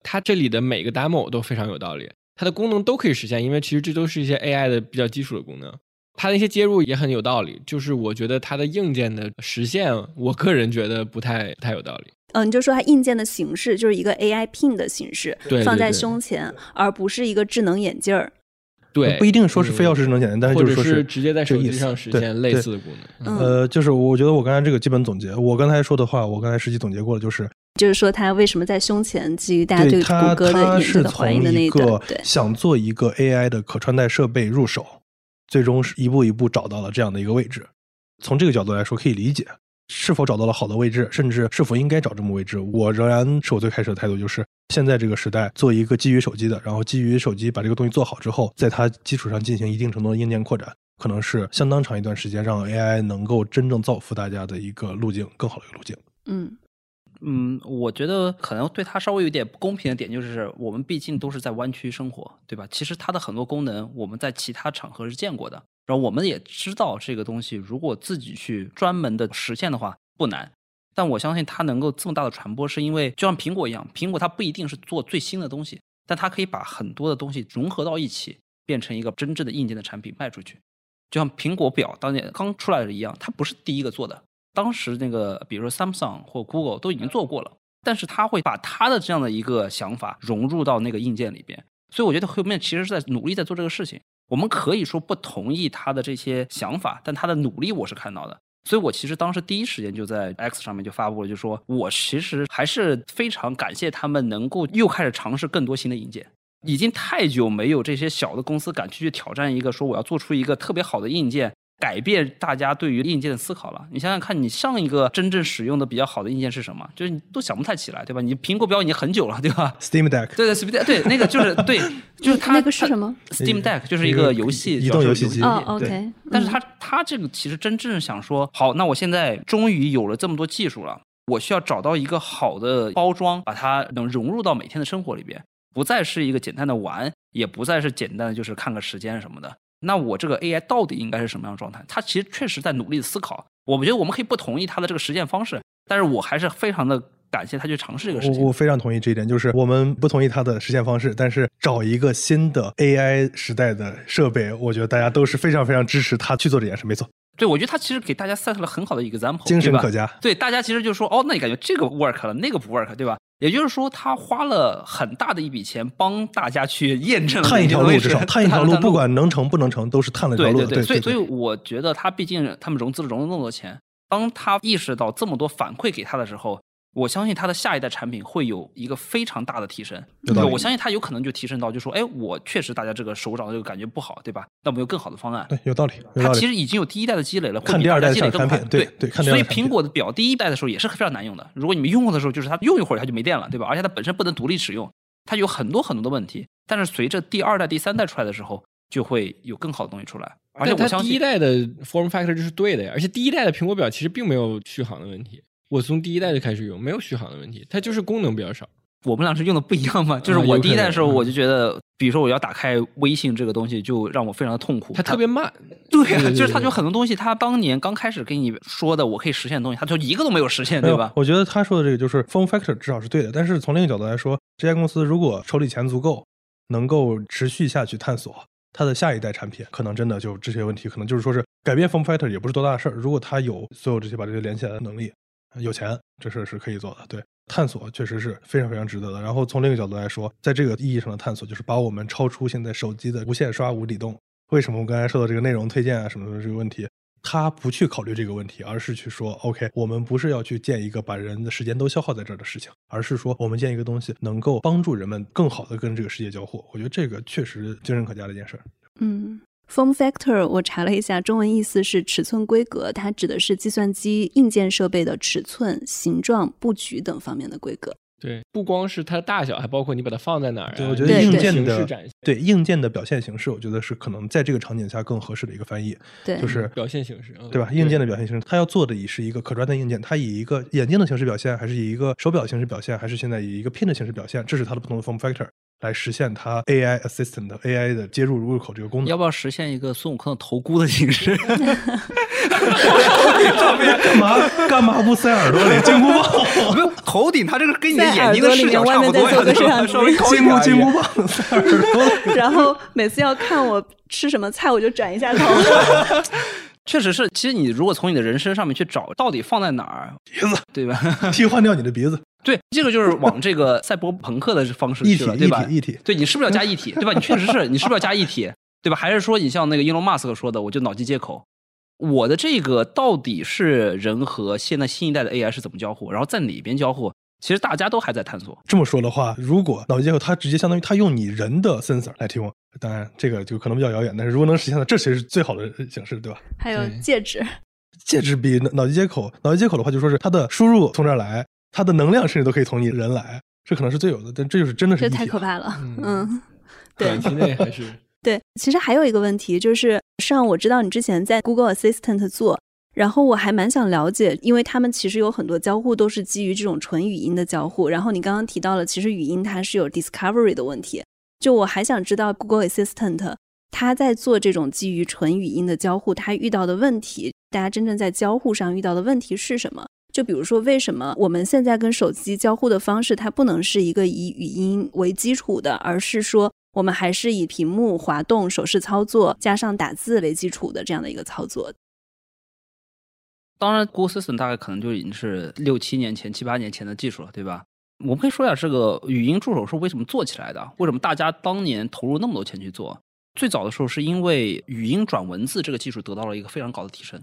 它这里的每个 demo 都非常有道理，它的功能都可以实现，因为其实这都是一些 AI 的比较基础的功能。它的一些接入也很有道理，就是我觉得它的硬件的实现，我个人觉得不太不太有道理。嗯，你就说它硬件的形式就是一个 AI pin 的形式，对放在胸前，而不是一个智能眼镜儿。对，不一定说是非要是智能简单，但是或者就是说是直接在手机上实现类似的功能。嗯呃，就是我觉得我刚才这个基本总结，我刚才说的话，我刚才实际总结过了，就是就是说他为什么在胸前，基于大家对谷歌的它是眼睛的怀疑的那一个对，想做一个 AI 的可穿戴设备入手，最终是一步一步找到了这样的一个位置。从这个角度来说，可以理解是否找到了好的位置，甚至是否应该找这么位置。我仍然是我最开始的态度，就是现在这个时代做一个基于手机的，然后基于手机把这个东西做好之后，在它基础上进行一定程度的硬件扩展，可能是相当长一段时间让 AI 能够真正造福大家的一个路径，更好的一个路径。嗯嗯，我觉得可能对它稍微有点不公平的点就是，我们毕竟都是在湾区生活，对吧？其实它的很多功能我们在其他场合是见过的，然后我们也知道这个东西如果自己去专门的实现的话不难。但我相信它能够这么大的传播，是因为就像苹果一样，苹果它不一定是做最新的东西，但它可以把很多的东西融合到一起，变成一个真正的硬件的产品卖出去。就像苹果表当年刚出来的一样，它不是第一个做的，当时那个比如说 Samsung 或 Google 都已经做过了，但是他会把他的这样的一个想法融入到那个硬件里边。所以我觉得后面其实是在努力在做这个事情。我们可以说不同意他的这些想法，但他的努力我是看到的。所以我其实当时第一时间就在 X 上面就发布了，就说我其实还是非常感谢他们能够又开始尝试更多新的硬件。已经太久没有这些小的公司敢去去挑战一个说我要做出一个特别好的硬件，改变大家对于硬件的思考了。你想想看，你上一个真正使用的比较好的硬件是什么？就是你都想不太起来，对吧？你苹果标已经很久了，对吧？Steam Deck，对对，Steam Deck，对那个就是对，就是它那个是什么？Steam Deck 就是一个游戏移动游戏机主要是哦，OK，但是它它这个其实真正想说，好，那我现在终于有了这么多技术了，我需要找到一个好的包装，把它能融入到每天的生活里边，不再是一个简单的玩，也不再是简单的就是看个时间什么的。那我这个 AI 到底应该是什么样的状态？他其实确实在努力思考。我们觉得我们可以不同意他的这个实践方式，但是我还是非常的感谢他去尝试这个事情。我非常同意这一点，就是我们不同意他的实践方式，但是找一个新的 AI 时代的设备，我觉得大家都是非常非常支持他去做这件事。没错，对，我觉得他其实给大家 set 了很好的 example，精神可嘉。对，大家其实就说，哦，那你感觉这个 work 了，那个不 work，对吧？也就是说，他花了很大的一笔钱帮大家去验证探一条路，至少 探一条路，不管能成不能成，都是探了一条路对。对对，所以所以我觉得他毕竟他们融资了融了那么多钱，当他意识到这么多反馈给他的时候，我相信它的下一代产品会有一个非常大的提升。对我相信它有可能就提升到，就说，哎，我确实大家这个手掌的这个感觉不好，对吧？那我们有更好的方案。对，有道理，道理。它其实已经有第一代的积累了，会看第二代积累更快。品对对看第二所以苹果的表第一代的时候也是非常难用的。如果你们用过的时候，就是它用一会儿它就没电了，对吧？而且它本身不能独立使用，它有很多很多的问题。但是随着第二代、第三代出来的时候，就会有更好的东西出来。而且它我相信，第一代的 form factor 就是对的呀，而且第一代的苹果表其实并没有续航的问题。我从第一代就开始用，没有续航的问题，它就是功能比较少。我们俩是用的不一样嘛。就是我第一代的时候，嗯我就觉得，比如说我要打开微信这个东西，就让我非常的痛苦。它特别慢，对啊，对对就是它就很多东西，它当年刚开始跟你说的我可以实现的东西，它就一个都没有实现，对吧？我觉得他说的这个就是 form factor 至少是对的，但是从另一个角度来说，这家公司如果手里钱足够，能够持续下去探索它的下一代产品，可能真的就这些问题，可能就是说是改变 form factor 也不是多大的事儿。如果他有所有这些把这些连起来的能力，有钱，这事儿是可以做的。对，探索确实是非常非常值得的。然后从另一个角度来说，在这个意义上的探索，就是把我们超出现在手机的无线刷无底洞。为什么我刚才说到这个内容推荐啊什么的这个问题？他不去考虑这个问题，而是去说，OK，我们不是要去建一个把人的时间都消耗在这儿的事情，而是说我们建一个东西能够帮助人们更好的跟这个世界交互。我觉得这个确实精神可嘉的一件事儿。嗯，form factor 我查了一下，中文意思是尺寸规格，它指的是计算机硬件设备的尺寸、形状、布局等方面的规格。对，不光是它的大小，还包括你把它放在哪儿啊。对，我觉得硬件的展现对硬件的表现形式，我觉得是可能在这个场景下更合适的一个翻译，对，就是表现形式，嗯对吧？硬件的表现形式，它要做的也是一个可穿戴硬件，它以一个眼镜的形式表现，还是以一个手表形式表现，还是现在以一个 pin 的形式表现，这是它的不同的 form factor 来实现它 AI assistant 的 AI 的接入入口这个功能。要不要实现一个孙悟空的头箍的形式？干嘛干嘛不塞耳朵里？金箍棒，没有头顶，它这个跟你的在眼睛的视角差不多呀，外面再做个摄像稍微机金箍金箍棒塞耳朵里。然后每次要看我吃什么菜，我就转一下头。确实是，其实你如果从你的人身上面去找，到底放在哪儿，鼻子对吧？替换掉你的鼻子，对，这个就是往这个赛博朋克的方式去了，对吧？一体一体。对你是不是要加一体，对吧？你确实是，你是不是要加一体，对吧？还是说你像那个伊隆马斯克说的，我就脑机接口？我的这个到底是人和现在新一代的 AI 是怎么交互，然后在哪边交互？其实大家都还在探索。这么说的话，如果脑机接口它直接相当于它用你人的 sensor 来提供，当然这个就可能比较遥远，但是如果能实现的，这其实是最好的形式，对吧？还有戒指，戒指比脑机接口，脑机接口的话就说是它的输入从这儿来，它的能量甚至都可以从你人来，这可能是最有的，但这就是真的是这太可怕了。嗯 短期内还是 对。其实还有一个问题就是，上我知道你之前在 Google Assistant 做。然后我还蛮想了解，因为他们其实有很多交互都是基于这种纯语音的交互。然后你刚刚提到了，其实语音它是有 discovery 的问题。就我还想知道 Google Assistant 它在做这种基于纯语音的交互，它遇到的问题，大家真正在交互上遇到的问题是什么？就比如说，为什么我们现在跟手机交互的方式，它不能是一个以语音为基础的，而是说我们还是以屏幕滑动、手势操作加上打字为基础的这样的一个操作？当然，Google Assistant 大概可能就已经是六七年前、七八年前的技术了，对吧？我们可以说一下这个语音助手是为什么做起来的？为什么大家当年投入那么多钱去做？最早的时候是因为语音转文字这个技术得到了一个非常高的提升。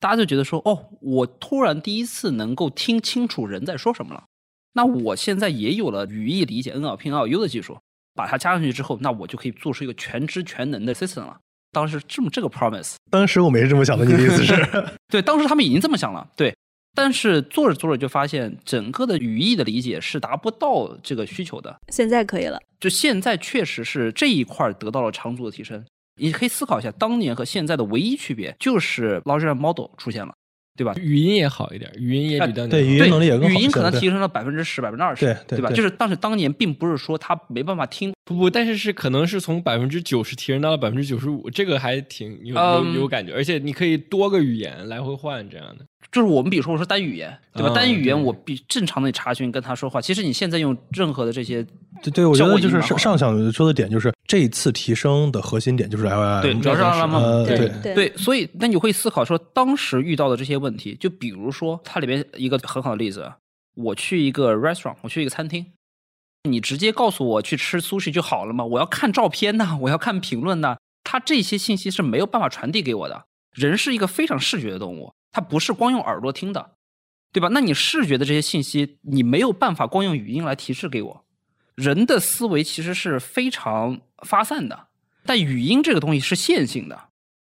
大家就觉得说，哦，我突然第一次能够听清楚人在说什么了。那我现在也有了语义理解 NLP、NLU 的技术，把它加上去之后，那我就可以做出一个全知全能的 system 了。当时这么这个 promise，当时我们也是这么想的，你的意思是？对，当时他们已经这么想了，对。但是做着做着就发现，整个的语义的理解是达不到这个需求的。现在可以了，就现在确实是这一块儿得到了长足的提升。你可以思考一下，当年和现在的唯一区别就是 large model 出现了，对吧？语音也好一点，语音也比当年对语音能力也更好语音可能提升了百分之十、百分之二十，对对吧？就是，但是当年并不是说他没办法听，不不，但是是可能是从百分之九十提升到了百分之九十五，这个还挺有有嗯有感觉，而且你可以多个语言来回换这样的。就是我们比如说我说单语言，对吧？嗯单语言我比正常的查询跟他说话，其实你现在用任何的这些，对对，我觉得就是上上想说的点，就是这一次提升的核心点就是 L L I 对，主要是让他们呃对对所以那你会思考说，当时遇到的这些问题，就比如说它里边一个很好的例子，啊我去一个 restaurant，我去一个餐厅，你直接告诉我去吃 sushi 就好了吗？我要看照片呐，我要看评论呐，它这些信息是没有办法传递给我的。人是一个非常视觉的动物，它不是光用耳朵听的，对吧？那你视觉的这些信息，你没有办法光用语音来提示给我。人的思维其实是非常发散的，但语音这个东西是线性的。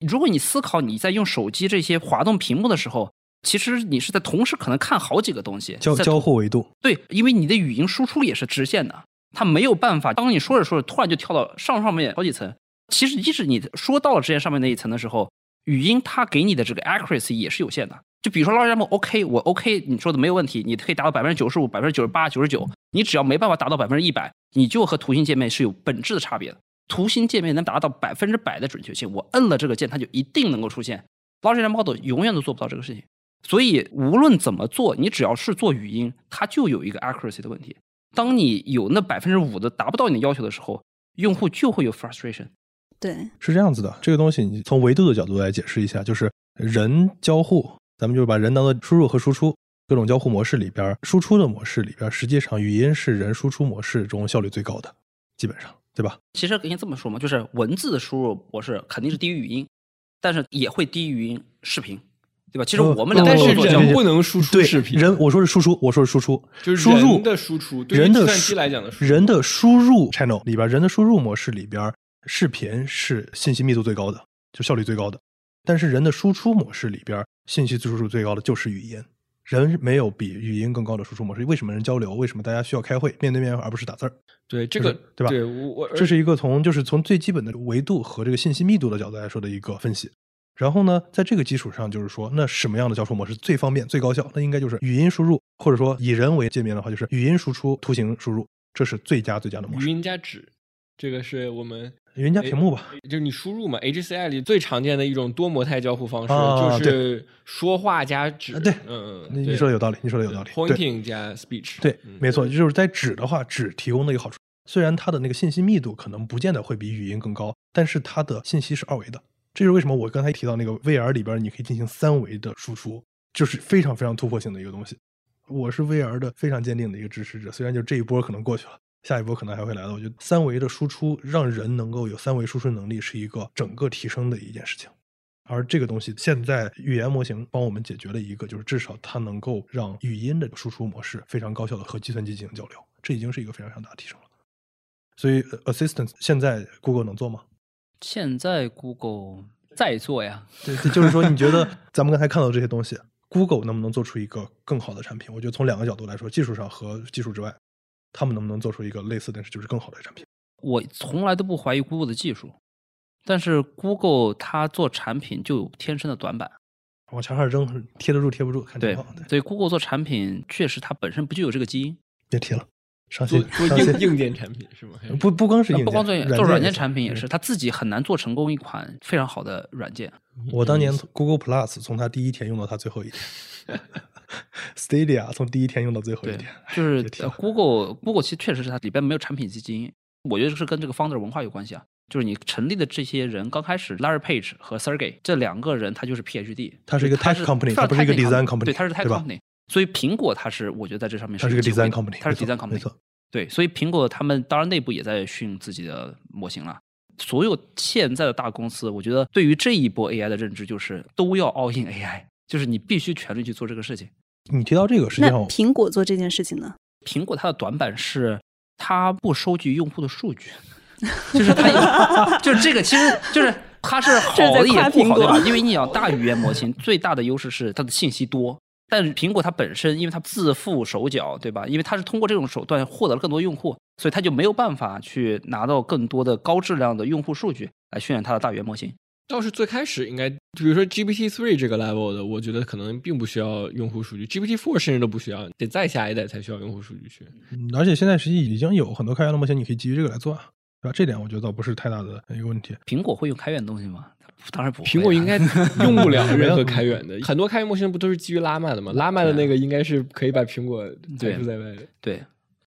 如果你思考你在用手机这些滑动屏幕的时候，其实你是在同时可能看好几个东西，交交互维度，对，因为你的语音输出也是直线的，它没有办法。当你说着说着，突然就跳到上上面好几层。其实，即使你说到了直线上面那一层的时候，语音它给你的这个 accuracy 也是有限的。就比如说 large m OK，我 OK，你说的没有问题，你可以达到百分之九十五、百分之九十八、九十九。你只要没办法达到百分之一百，你就和图形界面是有本质的差别的。图形界面能达到百分之百的准确性，我摁了这个键，它就一定能够出现。Large m model 永远都做不到这个事情。所以无论怎么做，你只要是做语音，它就有一个 accuracy 的问题。当你有那百分之五的达不到你的要求的时候，用户就会有 frustration。对，是这样子的，这个东西你从维度的角度来解释一下，就是人交互，咱们就是把人当做输入和输出各种交互模式里边，输出的模式里边，实际上语音是人输出模式中效率最高的，基本上，对吧？其实可以这么说嘛，就是文字的输入模式肯定是低于语音，但是也会低于语音视频，对吧？其实呃我们两个但是人不能输出对视频，人我说是输出，我说是输出，就是输入人的输出，对于计算人的输机来讲的输出人的输入 channel 里边，人的输入模式里边，视频是信息密度最高的，就效率最高的。但是人的输出模式里边，信息输出最高的就是语音。人没有比语音更高的输出模式。为什么人交流？为什么大家需要开会，面对面而不是打字儿？对这个就是对吧对我我这是一个从就是从最基本的维度和这个信息密度的角度来说的一个分析。然后呢，在这个基础上，就是说，那什么样的交互模式最方便、最高效？那应该就是语音输入，或者说以人为界面的话，就是语音输出、图形输入，这是最佳最佳的模式语。音加纸，这个是我们语音加屏幕吧，就是你输入嘛，HCI 里最常见的一种多模态交互方式，啊就是说话加指。啊对嗯，嗯，你说的有道理，你说的有道理。对 Pointing 加 speech，对，嗯没错，就是在指的话，指提供的一个好处，虽然它的那个信息密度可能不见得会比语音更高，但是它的信息是二维的。这就是为什么我刚才提到那个 VR 里边你可以进行三维的输出，就是非常非常突破性的一个东西。我是 VR 的非常坚定的一个支持者，虽然就这一波可能过去了，下一波可能还会来的。我觉得三维的输出让人能够有三维输出能力，是一个整个提升的一件事情。而这个东西现在语言模型帮我们解决了一个，就是至少它能够让语音的输出模式非常高效的和计算机进行交流，这已经是一个非常非常大的提升了。所以呃 Assistant 现在 Google 能做吗？现在 Google 在做呀，对，对就是说你觉得 咱们刚才看到这些东西，Google 能不能做出一个更好的产品？我觉得从两个角度来说，技术上和技术之外，他们能不能做出一个类似但是就是更好的产品？我从来都不怀疑 Google 的技术，但是 Google 它做产品就有天生的短板。往墙上扔，贴得住贴不住，看情对况。对，，所以 Google 做产品确实它本身不具有这个基因。别提了，伤做心。做硬硬件产品是吗？不不光是硬件，不光做做软件产品也是，它自己很难做成功一款非常好的软件。我当年 Google Plus 从它第一天用到它最后一天 Stadia 从第一天用到最后一天，，就是 Google Google 其实确实是它里边没有产品基因，我觉得是跟这个 founder 文化有关系啊。就是你成立的这些人，刚开始 Larry Page 和 Sergey 这两个人，他就是 PhD，他是一个 tech company，他他不是一个 design company，对，他是 tech company。所以苹果它是，我觉得在这上面它是个 design company，它是 design company，没错。对，所以苹果他们当然内部也在训自己的模型了。所有现在的大公司，我觉得对于这一波 AI 的认知就是都要 all in AI，就是你必须全力去做这个事情。你提到这个，实际那上苹果做这件事情呢？苹果它的短板是它不收集用户的数据，就是它有，就是这个其实就是它是好的也不好，对吧？因为你想大语言模型最大的优势是它的信息多，但是苹果它本身因为它自负手脚，对吧？因为它是通过这种手段获得了更多用户，所以它就没有办法去拿到更多的高质量的用户数据来训练它的大语言模型。倒是最开始应该，比如说 GPT three 这个 level 的，我觉得可能并不需要用户数据，GPT four 甚至都不需要，得再下一代才需要用户数据去。嗯而且现在实际已经有很多开源的模型，你可以基于这个来做啊，对吧？这点我觉得倒不是太大的一个问题。苹果会用开源东西吗？当然不会啊。苹果应该用不了任何开源的，很多开源模型不都是基于拉曼的吗？拉曼的那个应该是可以把苹果排除在外的。对，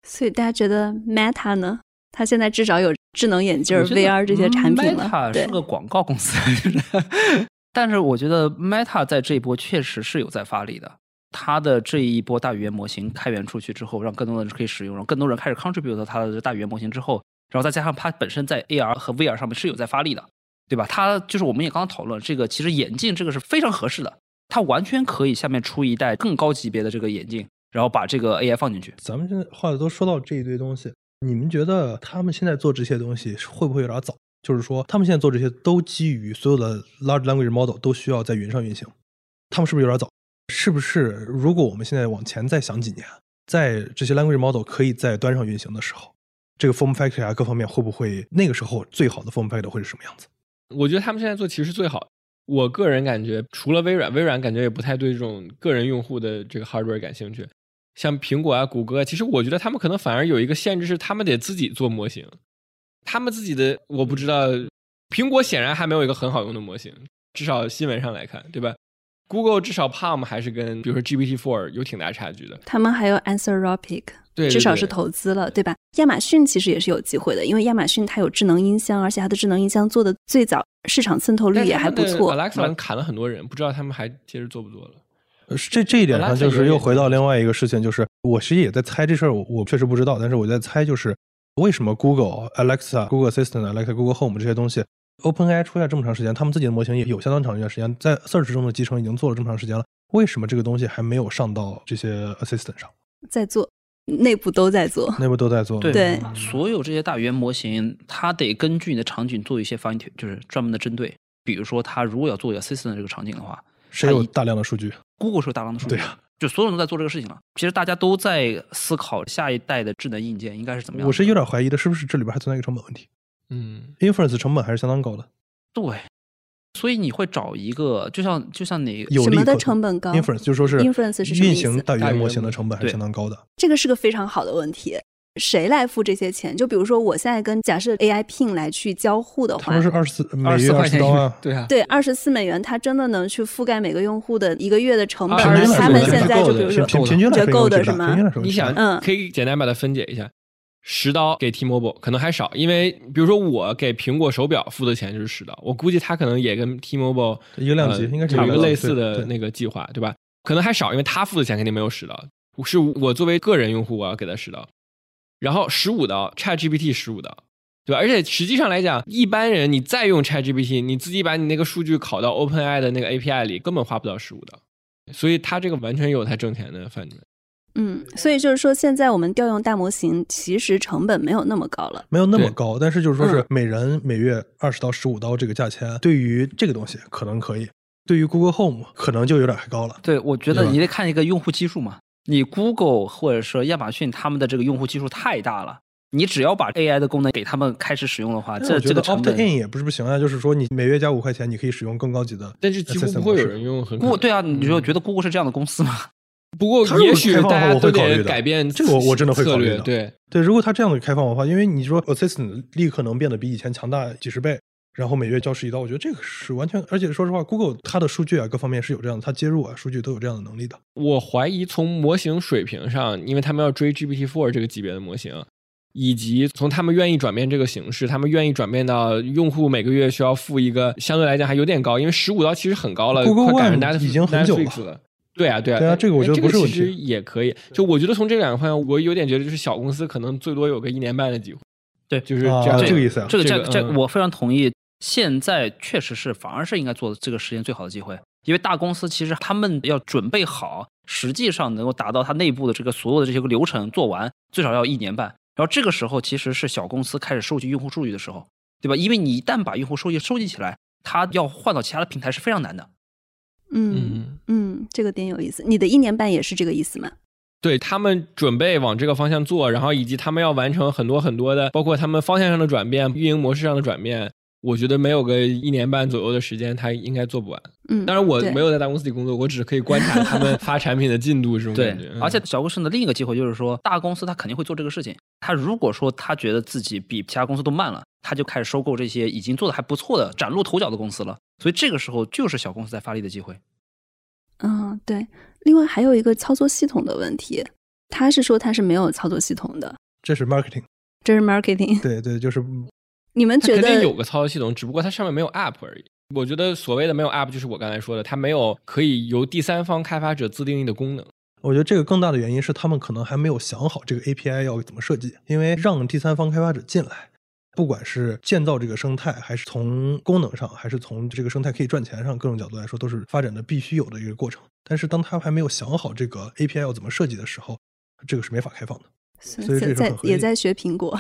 所以大家觉得 Meta 呢？它现在至少有智能眼镜、VR 这些产品了。Meta 是个广告公司，就是但是我觉得 Meta 在这一波确实是有在发力的。它的这一波大语言模型开源出去之后，让更多的人可以使用，让更多人开始 contribute 到它的大语言模型之后，然后再加上它本身在 AR 和 VR 上面是有在发力的，对吧？它就是我们也刚刚讨论这个，其实眼镜这个是非常合适的，它完全可以下面出一代更高级别的这个眼镜，然后把这个 AI 放进去。咱们现在话都说到这一堆东西，你们觉得他们现在做这些东西会不会有点早？就是说，他们现在做这些都基于所有的 large language model 都需要在云上运行，他们是不是有点早？是不是如果我们现在往前再想几年，在这些 language model 可以在端上运行的时候，这个 form factor 啊各方面会不会那个时候最好的 form factor 会是什么样子？我觉得他们现在做其实最好。我个人感觉，除了微软，微软感觉也不太对这种个人用户的这个 hardware 感兴趣。像苹果啊、谷歌啊，其实我觉得他们可能反而有一个限制，是他们得自己做模型。他们自己的我不知道，苹果显然还没有一个很好用的模型，至少新闻上来看，对吧？Google 至少 Palm 还是跟比如说 GPT Four 有挺大差距的。他们还有 Anthropic，对对至少是投资了，对吧？亚马逊其实也是有机会的，因为亚马逊它有智能音箱，而且它的智能音箱做的最早，市场渗透率也还不错。Alexa 砍了很多人，不知道他们还接着做不做了。呃是这这一点上，就是又回到另外一个事情，就是我其实际也在猜这事儿，我我确实不知道，但是我在猜，就是为什么 Google、Alexa、Google Assistant、Alexa、Google Home 这些东西，OpenAI 出来这么长时间，他们自己的模型也有相当长一段时间，在 Search 中的集成已经做了这么长时间了，为什么这个东西还没有上到这些 Assistant 上？在做，内部都在做。内部都在做，对对所有这些大语言模型，它得根据你的场景做一些 fine 就是专门的针对。比如说，它如果要做 assistant 这个场景的话谁有大量的数据？，Google 是有大量的数据，对啊，就所有人都在做这个事情了。其实大家都在思考下一代的智能硬件应该是怎么样。我是有点怀疑的，是不是这里边还存在一个成本问题嗯，？Inference 成本还是相当高的，对，所以你会找一个，就像就像你什么的成本高 Inference 就说是 Inference 是运行大语言模型的成本还是相当高的。这个是个非常好的问题。谁来付这些钱？就比如说，我现在跟假设 AI Pin 来去交互的话他们，是二十四每二月二十块钱对啊，对二十四美元，它真的能去覆盖每个用户的一个月的成本。24而他们现在就比如说，平平均来说就够的是吗你想，嗯可以简单把它分解一下，十刀给 T-Mobile 可能还少，因为比如说我给苹果手表付的钱就是十刀，我估计他可能也跟 T-Mobile 一个量级呃应该是有一个类似的那个计划，对吧？可能还少，因为他付的钱肯定没有十刀，是我作为个人用户我要给他十刀，然后十五刀 ChatGPT 十五刀。对吧？而且实际上来讲，一般人你再用 ChatGPT，你自己把你那个数据拷到 OpenAI 的那个 API 里，根本花不到十五刀。所以它这个完全有它挣钱的范围。嗯，所以就是说，现在我们调用大模型，其实成本没有那么高了。没有那么高，但是就是说是嗯每人每月二十到十五刀这个价钱，对于这个东西可能可以，对于 Google Home 可能就有点太高了。对，我觉得你得看一个用户基数嘛。你 Google 或者说亚马逊他们的这个用户基数太大了，你只要把 AI 的功能给他们开始使用的话，这这个成 Opt 本 in 也不是不行啊，就是说你每月加五块钱，你可以使用更高级的，但是几乎不会有人。用很对啊，你就觉得 Google 是这样的公司吗？不过也许开放的话我大家都得会考虑改变这个我我真的会考虑的对，对，如果它这样的开放的话，因为你说 Assistant 立刻能变得比以前强大几十倍，然后每月交十一刀，我觉得这个是完全，而且说实话，Google 它的数据啊各方面是有这样的，它接入啊数据都有这样的能力的。我怀疑从模型水平上，因为他们要追 GPT Four 这个级别的模型，以及从他们愿意转变这个形式，他们愿意转变到用户每个月需要付一个相对来讲还有点高，因为十五刀其实很高了 Google 快赶上 One Netflix 已经很久了。对啊，对啊，对啊这个我觉得哎不是问题这个其实也可以。就我觉得从这两个方向，我有点觉得就是小公司可能最多有个一年半的机会。对就是啊这样的这个意思啊这个这个嗯这这我非常同意。现在确实是反而是应该做这个时间最好的机会，因为大公司其实他们要准备好，实际上能够达到它内部的这个所有的这些个流程做完，最少要一年半。然后这个时候其实是小公司开始收集用户数据的时候，对吧？因为你一旦把用户收集收集起来，它要换到其他的平台是非常难的。嗯嗯，这个点有意思。你的一年半也是这个意思吗？对他们准备往这个方向做，然后以及他们要完成很多很多的，包括他们方向上的转变、运营模式上的转变。我觉得没有个一年半左右的时间，他应该做不完。嗯，当然我没有在大公司里工作，我只是可以观察他们 发产品的进度这种对感觉。，嗯而且小公司的另一个机会就是说，大公司他肯定会做这个事情。他如果说他觉得自己比其他公司都慢了，他就开始收购这些已经做的还不错的、崭露头角的公司了。所以这个时候就是小公司在发力的机会。嗯，对。另外还有一个操作系统的问题，他是说他是没有操作系统的，这是 marketing，这是 marketing。对对，就是你们觉得它肯定有个操作系统，只不过它上面没有 app 而已。我觉得所谓的没有 app，就是我刚才说的，它没有可以由第三方开发者自定义的功能。我觉得这个更大的原因是他们可能还没有想好这个 API 要怎么设计，因为让第三方开发者进来，不管是建造这个生态，还是从功能上，还是从这个生态可以赚钱上各种角度来说，都是发展的必须有的一个过程。但是当他还没有想好这个 API 要怎么设计的时候，这个是没法开放的。所所以这是在很合理也在学苹果？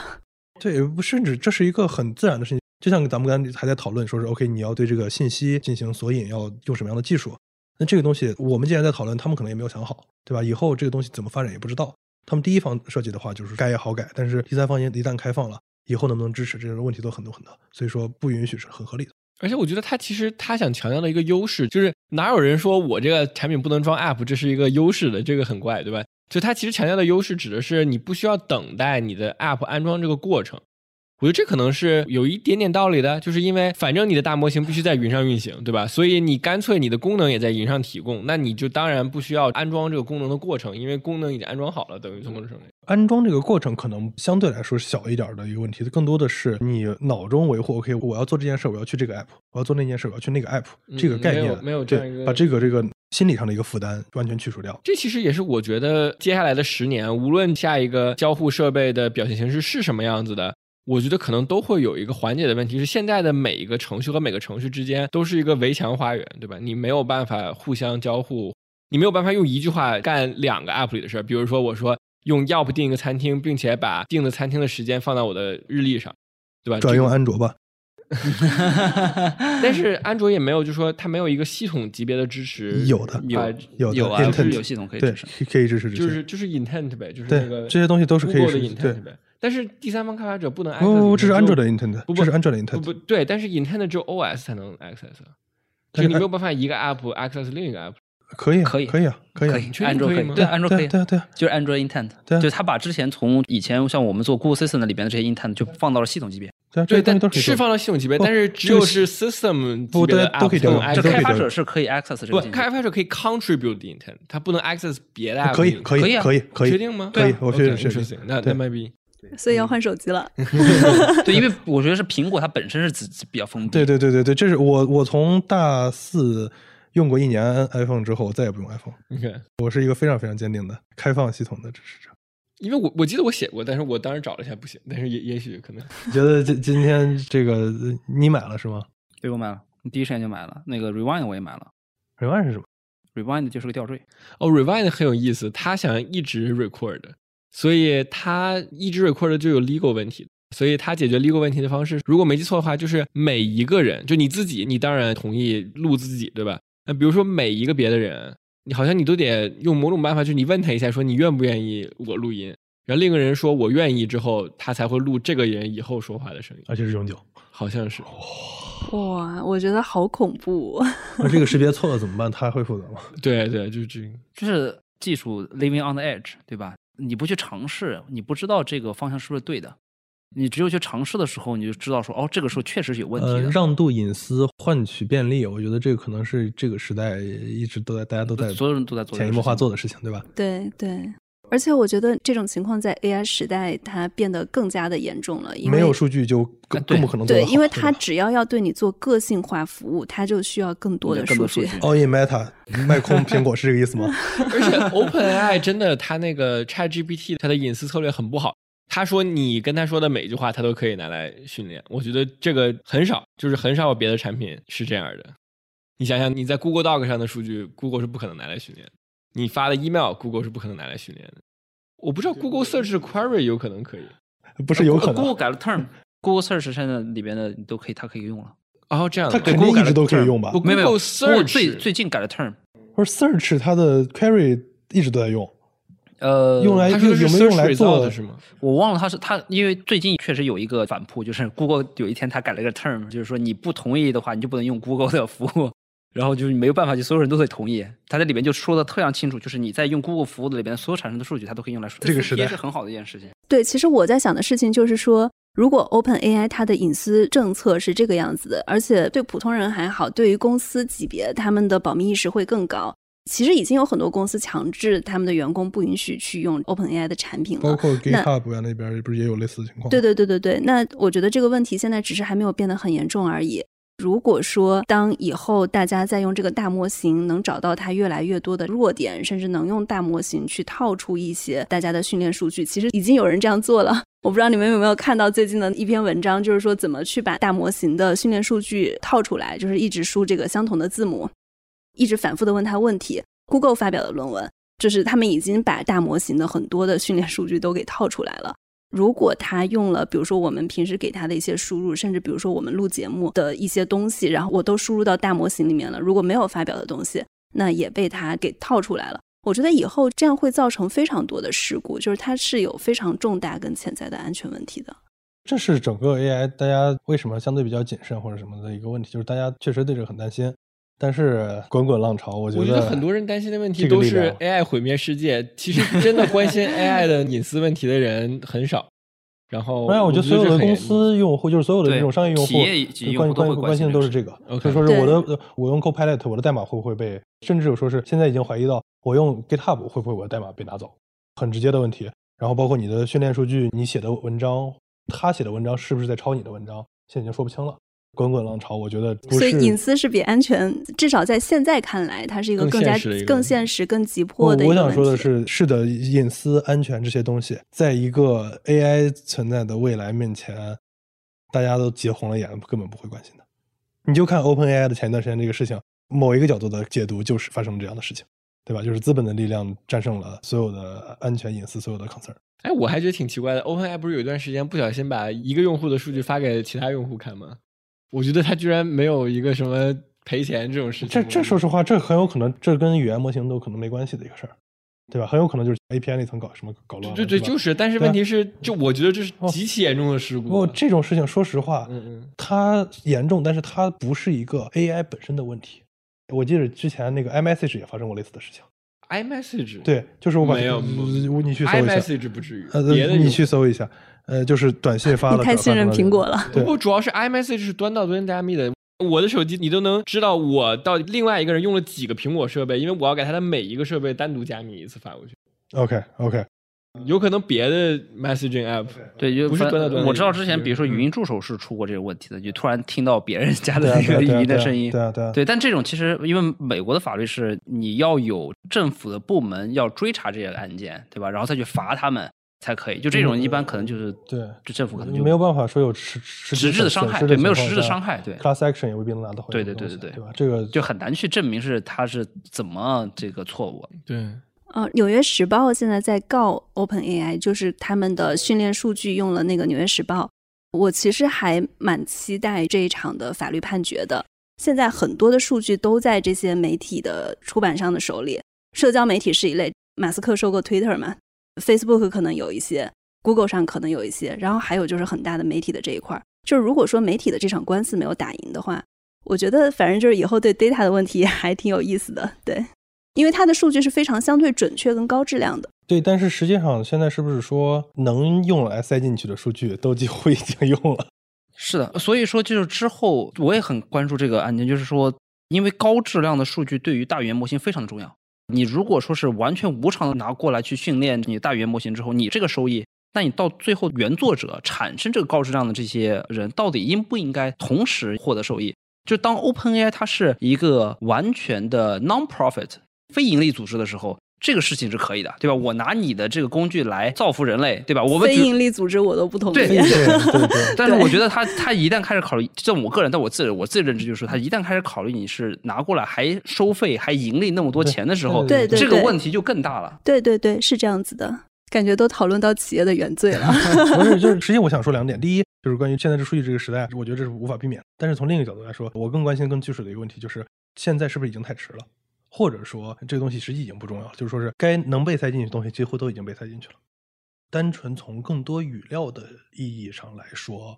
对，不甚至这是一个很自然的事情。就像咱们刚才还在讨论，说是 OK，你要对这个信息进行索引，要用什么样的技术？那这个东西我们既然在讨论，他们可能也没有想好，对吧？以后这个东西怎么发展也不知道。他们第一方设计的话，就是改也好改，但是第三方也一旦开放了，以后能不能支持，这些问题都很多很多。所以说不允许是很合理的。而且我觉得他其实他想强调的一个优势，就是哪有人说我这个产品不能装 app，这是一个优势的，这个很怪，对吧？就它其实强调的优势指的是你不需要等待你的 app 安装这个过程。我觉得这可能是有一点点道理的，就是因为反正你的大模型必须在云上运行，对吧？所以你干脆你的功能也在云上提供，那你就当然不需要安装这个功能的过程，因为功能已经安装好了，等于从工程里。安装这个过程可能相对来说小一点的一个问题，更多的是你脑中维护。OK，我要做这件事，我要去这个 app；我要做那件事，我要去那个 app。嗯这个概念没有没有这样一个对，把这个这个心理上的一个负担完全去除掉。这其实也是我觉得接下来的十年，无论下一个交互设备的表现形式是什么样子的，我觉得可能都会有一个缓解的问题，是现在的每一个程序和每个程序之间都是一个围墙花园，对吧？你没有办法互相交互，你没有办法用一句话干两个 app 里的事儿。比如说，我说用 Yelp 订一个餐厅，并且把订的餐厅的时间放到我的日历上，对吧？转用安卓吧，但是安卓也没有，就说它没有一个系统级别的支持，有的把有有啊，intent 有系统可以支持。，可以支持。就是就是 intent 呗，就是对那个这些东西都是可以 Google 的 intent 呗。但是第三方开发者不能 access 不不不，这是卓的 intent，不不这是安卓的不 intent。不对，但是 intent 只有 OS 才能 access，就你没有办法一个 app access 另一个 app。可以啊可以可以啊，可以啊。可以，安卓可以吗？对，安卓可以，对啊对啊就是 Android Intent，对啊。就是他把之前从以前像我们做 Google System 里边的这些 Intent 就放到了系统级别，对啊，对，但释放了系统级别，但是只有是 system 级别的 app 用就开发者是可以 access 这不个，开发者可以 contribute the intent，他不能 access 别的 app。可以可以可以啊可以，确定吗？可以对啊我确实 OK，确定那那 maybe 所以要换手机了。对，因为我觉得是苹果它本身是自己比较封闭，对对对对对，这是我我从大四用过一年 iPhone 之后，我再也不用 iPhone。OK。我是一个非常非常坚定的开放系统的支持者。因为我我记得我写过，但是我当时找了一下不行，但是也也许可能你觉得今今天这个呃你买了是吗对我买了，你第一时间就买了，那个 Rewind 我也买了？Rewind 是什么？，Rewind 就是个吊坠，哦，Rewind 很有意思，他想一直 record，所以他一直 record 就有 legal 问题，所以他解决 legal 问题的方式，如果没记错的话，就是每一个人，就你自己，你当然同意录自己，对吧？那比如说每一个别的人，你好像你都得用某种办法，就是你问他一下，说你愿不愿意我录音，然后另一个人说我愿意之后，他才会录这个人以后说话的声音，而且是永久。好像是。哇，我觉得好恐怖。那这个识别错了怎么办？他还会负责吗？对对，就是这个。就是技术 living on the edge，对吧？你不去尝试，你不知道这个方向是不是对的。你只有去尝试的时候，你就知道说，哦，这个时候确实是有问题呃，的。让渡隐私，换取便利，我觉得这个可能是这个时代一直都在大家都在所有人都在做潜移默化做的事情，对吧？对对，而且我觉得这种情况在 AI 时代它变得更加的严重了，因为没有数据就更更不可能做对，因为它只要要对你做个性化服务，它就需要更多的数据。All in Meta 卖空苹果是这个意思吗？而且 OpenAI 真的，它那个 ChatGPT 它的隐私策略很不好。他说你跟他说的每一句话，他都可以拿来训练。我觉得这个很少，就是很少有别的产品是这样的。你想想，你在 Google Doc 上的数据，Google 是不可能拿来训练的；你发的 email，Google 是不可能拿来训练的。我不知道 Google Search Query 有可能可以。不是有可能 Google 改了 term，Google Search 现在里边的你都可以，它可以用了。哦，这样它的肯定一直都可以用吧没有没有 Google Search 最最近改了 term，不是 Search 它的 query 一直都在用，呃，用来是有没有用 Search 来做 Result 是吗？我忘了他是他，因为最近确实有一个反扑，就是 Google 有一天他改了一个 term，就是说你不同意的话，你就不能用 Google 的服务，然后就是没有办法，就所有人都得同意。他在里面就说的特常清楚，就是你在用 Google 服务的里边所有产生的数据，它都可以用来说。这个时代也是很好的一件事情。对，其实我在想的事情就是说，如果 Open AI 它的隐私政策是这个样子的，而且对普通人还好，对于公司级别，他们的保密意识会更高。其实已经有很多公司强制他们的员工不允许去用 Open AI 的产品了，包括 GitHub 呀那边不是也有类似的情况？对对对对对，那我觉得这个问题现在只是还没有变得很严重而已。如果说当以后大家再用这个大模型，能找到它越来越多的弱点，甚至能用大模型去套出一些大家 的训练数据，其实已经有人这样做了。我不知道你们有没有看到最近的一篇文章，就是说怎么去把大模型的训练数据套出来，就是一直输这个相同的字母，一直反复的问他问题。Google 发表的论文就是他们已经把大模型的很多的训练数据都给套出来了。如果他用了，比如说我们平时给他的一些输入，甚至比如说我们录节目的一些东西，然后我都输入到大模型里面了，如果没有发表的东西，那也被他给套出来了。我觉得以后这样会造成非常多的事故，就是它是有非常重大跟潜在的安全问题的。这是整个 AI 大家为什么相对比较谨慎或者什么的一个问题，就是大家确实对这个很担心。但是滚滚浪潮，我觉得我觉得很多人担心的问题都是 AI 毁灭世界，其实真的关心 AI 的隐私问题的人很少。然后，当然，我觉得所有的公司用户，就是所有的这种商业用户企业级，用户关关关关心的都是这个这个。OK 所以说是我的呃我用 Copilot，我的代码会不会被，甚至有说是现在已经怀疑到我用 GitHub 会不会我的代码被拿走，很直接的问题。然后包括你的训练数据，你写的文章，他写的文章是不是在抄你的文章，现在已经说不清了。滚滚浪潮，我觉得不所以隐私是比安全，至少在现在看来，它是一个更更加更现实、更急迫的。我想说的是，是的，隐私、安全这些东西，在一个 AI 存在的未来面前，大家都急红了眼，根本不会关心的。你就看 OpenAI 的前一段时间这个事情，某一个角度的解读就是发生了这样的事情，对吧？就是资本的力量战胜了所有的安全、隐私、所有的 concern。哎，我还觉得挺奇怪的。OpenAI 不是有一段时间不小心把一个用户的数据发给其他用户看吗？我觉得他居然没有一个什么赔钱这种事情。这这说实话，这很有可能，这跟语言模型都可能没关系的一个事儿，对吧？很有可能就是 API 那层搞什么搞乱了。对对，吧就是。但是问题是，就我觉得这是极其严重的事故。不过这种事情，说实话，嗯嗯它严重，但是它不是一个 AI 本身的问题。我记得之前那个 iMessage 也发生过类似的事情。iMessage 对，就是我把没有呃你去搜一下，iMessage 不至于，呃，别的你去搜一下，呃，就是短信发了，太信任苹果了。对不，主要是 iMessage 是端到端加密的。我的手机你都能知道我到另外一个人用了几个苹果设备，因为我要给他的每一个设备单独加密一次发过去。OK OK，有可能别的 messaging app 对，就不是端到端我知道之前，比如说嗯语音助手是出过这个问题的，就突然听到别人家的那个语音的声音。对啊对啊对，但这种其实因为美国的法律是你要有政府的部门要追查这些案件，对吧？然后再去罚他们才可以。就这种一般可能就是对，就政府可能就没有办法说有实实实质的伤害，对，没有实质的伤害，对。，class action 也未必能拿到回对对对对对对吧？这个就很难去证明是他是怎么这个错误。对。呃，《纽约时报》现在在告 OpenAI，就是他们的训练数据用了那个《纽约时报》。我其实还蛮期待这一场的法律判决的。现在很多的数据都在这些媒体的出版商的手里，社交媒体是一类，马斯克收购 Twitter 嘛，Facebook 可能有一些，Google 上可能有一些，然后还有就是很大的媒体的这一块儿。就是如果说媒体的这场官司没有打赢的话，我觉得反正就是以后对 data 的问题 还挺有意思的，对。因为它的数据是非常相对准确跟高质量的。对，但是实际上现在是不是说能用来塞进去的数据都几乎已经用了？是的，所以说就是之后我也很关注这个案件，就是说，因为高质量的数据对于大语言模型非常的重要。你如果说是完全无偿的拿过来去训练你大语言模型之后，你这个收益，那你到最后原作者产生这个高质量的这些人，到底应不应该同时获得收益？就当 OpenAI 它是一个完全的 non-profit 非盈利组织的时候，这个事情是可以的，对吧？我拿你的这个工具来造福人类，对吧？我们非盈利组织我都不同意。对对对 对，但是我觉得他他一旦开始考虑，这我个人，但我自己我自己认知就是说，他一旦开始考虑你是拿过来还收费还盈利那么多钱的时候，对对这个问题就更大了。对对对，是这样子的，感觉都讨论到企业的原罪了。不是，就是实际我想说两点。第一，就是关于现在这数据这个时代，我觉得这是无法避免。但是从另一个角度来说，我更关心、更技术的一个问题，就是现在是不是已经太迟了，或者说这个东西实际已经不重要了，就是说是该能被塞进去的东西几乎都已经被塞进去了。单纯从更多语料的意义上来说，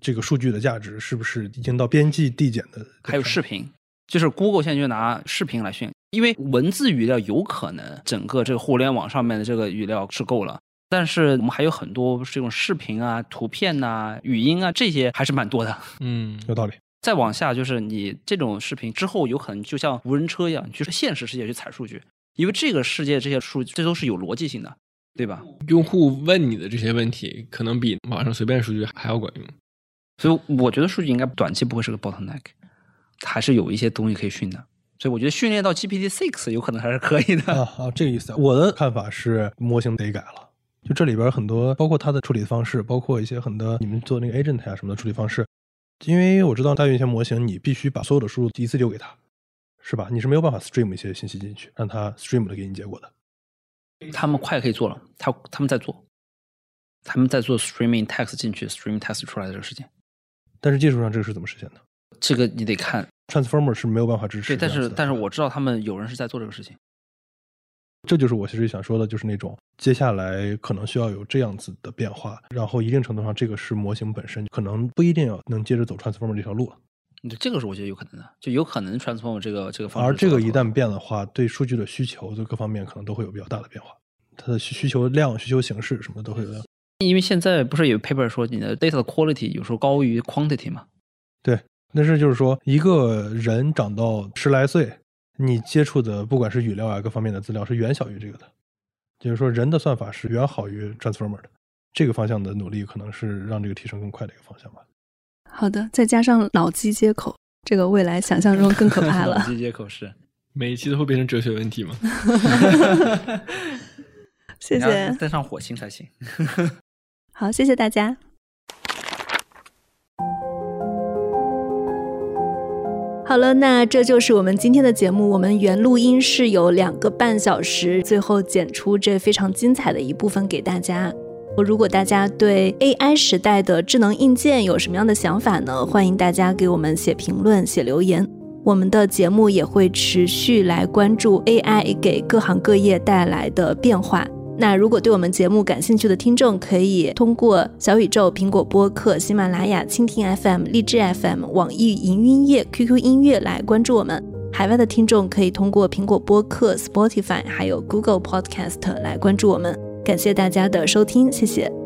这个数据的价值是不是已经到边际递减的？还有视频，就是 Google 现在就拿视频来训，因为文字语料有可能整个这个互联网上面的这个语料是够了。但是我们还有很多这种视频啊、图片呐、语音啊，这些还是蛮多的。嗯，有道理。再往下就是你这种视频之后，有可能就像无人车一样，就是现实世界去采数据，因为这个世界这些数据这都是有逻辑性的，对吧？用户问你的这些问题，可能比网上随便数据还要管用。所以我觉得数据应该短期不会是个 bottleneck，还是有一些东西可以训的。所以我觉得训练到 GPT six 有可能还是可以的。啊啊，这个意思。我的看法是，模型得改了。就这里边很多，包括它的处理方式，包括一些很多你们做那个 agent 啊什么的处理方式，因为我知道大语言模型，你必须把所有的输入第一次丢给他，是吧？你是没有办法 stream 一些信息进去，让它 stream 的给你结果的。他们快可以做了，他他们在做，他们在做 streaming text 进去，streaming text 出来的这个事情，但是技术上这个是怎么实现的这个你得看。？Transformer 是没有办法支持对，但是。但是我知道他们有人是在做这个事情。这就是我其实想说的，就是那种接下来可能需要有这样子的变化，然后一定程度上，这个是模型本身可能不一定要能接着走 Transformer 这条路了。对这个是我觉得有可能的，就有可能 transformer 这个这个方式。而这个一旦变的话，对数据的需求的各方面可能都会有比较大的变化，它的需需求量、需求形式什么都会有。因为现在不是有 paper 说你的 data 的 quality 有时候高于 quantity 嘛？对，那是就是说，一个人长到十来岁，你接触的不管是语料啊各方面的资料是远小于这个的，就是说人的算法是远好于 Transformer 的。这个方向的努力可能是让这个提升更快的一个方向吧。好的，再加上脑机接口，这个未来想象中更可怕了 脑。机接口是。每一期都会变成哲学问题吗？谢谢，登上火星才行。好，谢谢大家。好了，那这就是我们今天的节目。我们原录音是有两个半小时，最后剪出这非常精彩的一部分给大家。如果大家对 AI 时代的智能硬件有什么样的想法呢？欢迎大家给我们写评论、写留言。我们的节目也会持续来关注 AI 给各行各业带来的变化。那如果对我们节目感兴趣的听众，可以通过小宇宙、苹果播客、喜马拉雅、蜻蜓 FM、荔枝 FM、网易云音乐、QQ 音乐来关注我们。海外的听众可以通过苹果播客、Spotify 还有 Google Podcast 来关注我们。感谢大家的收听，谢谢。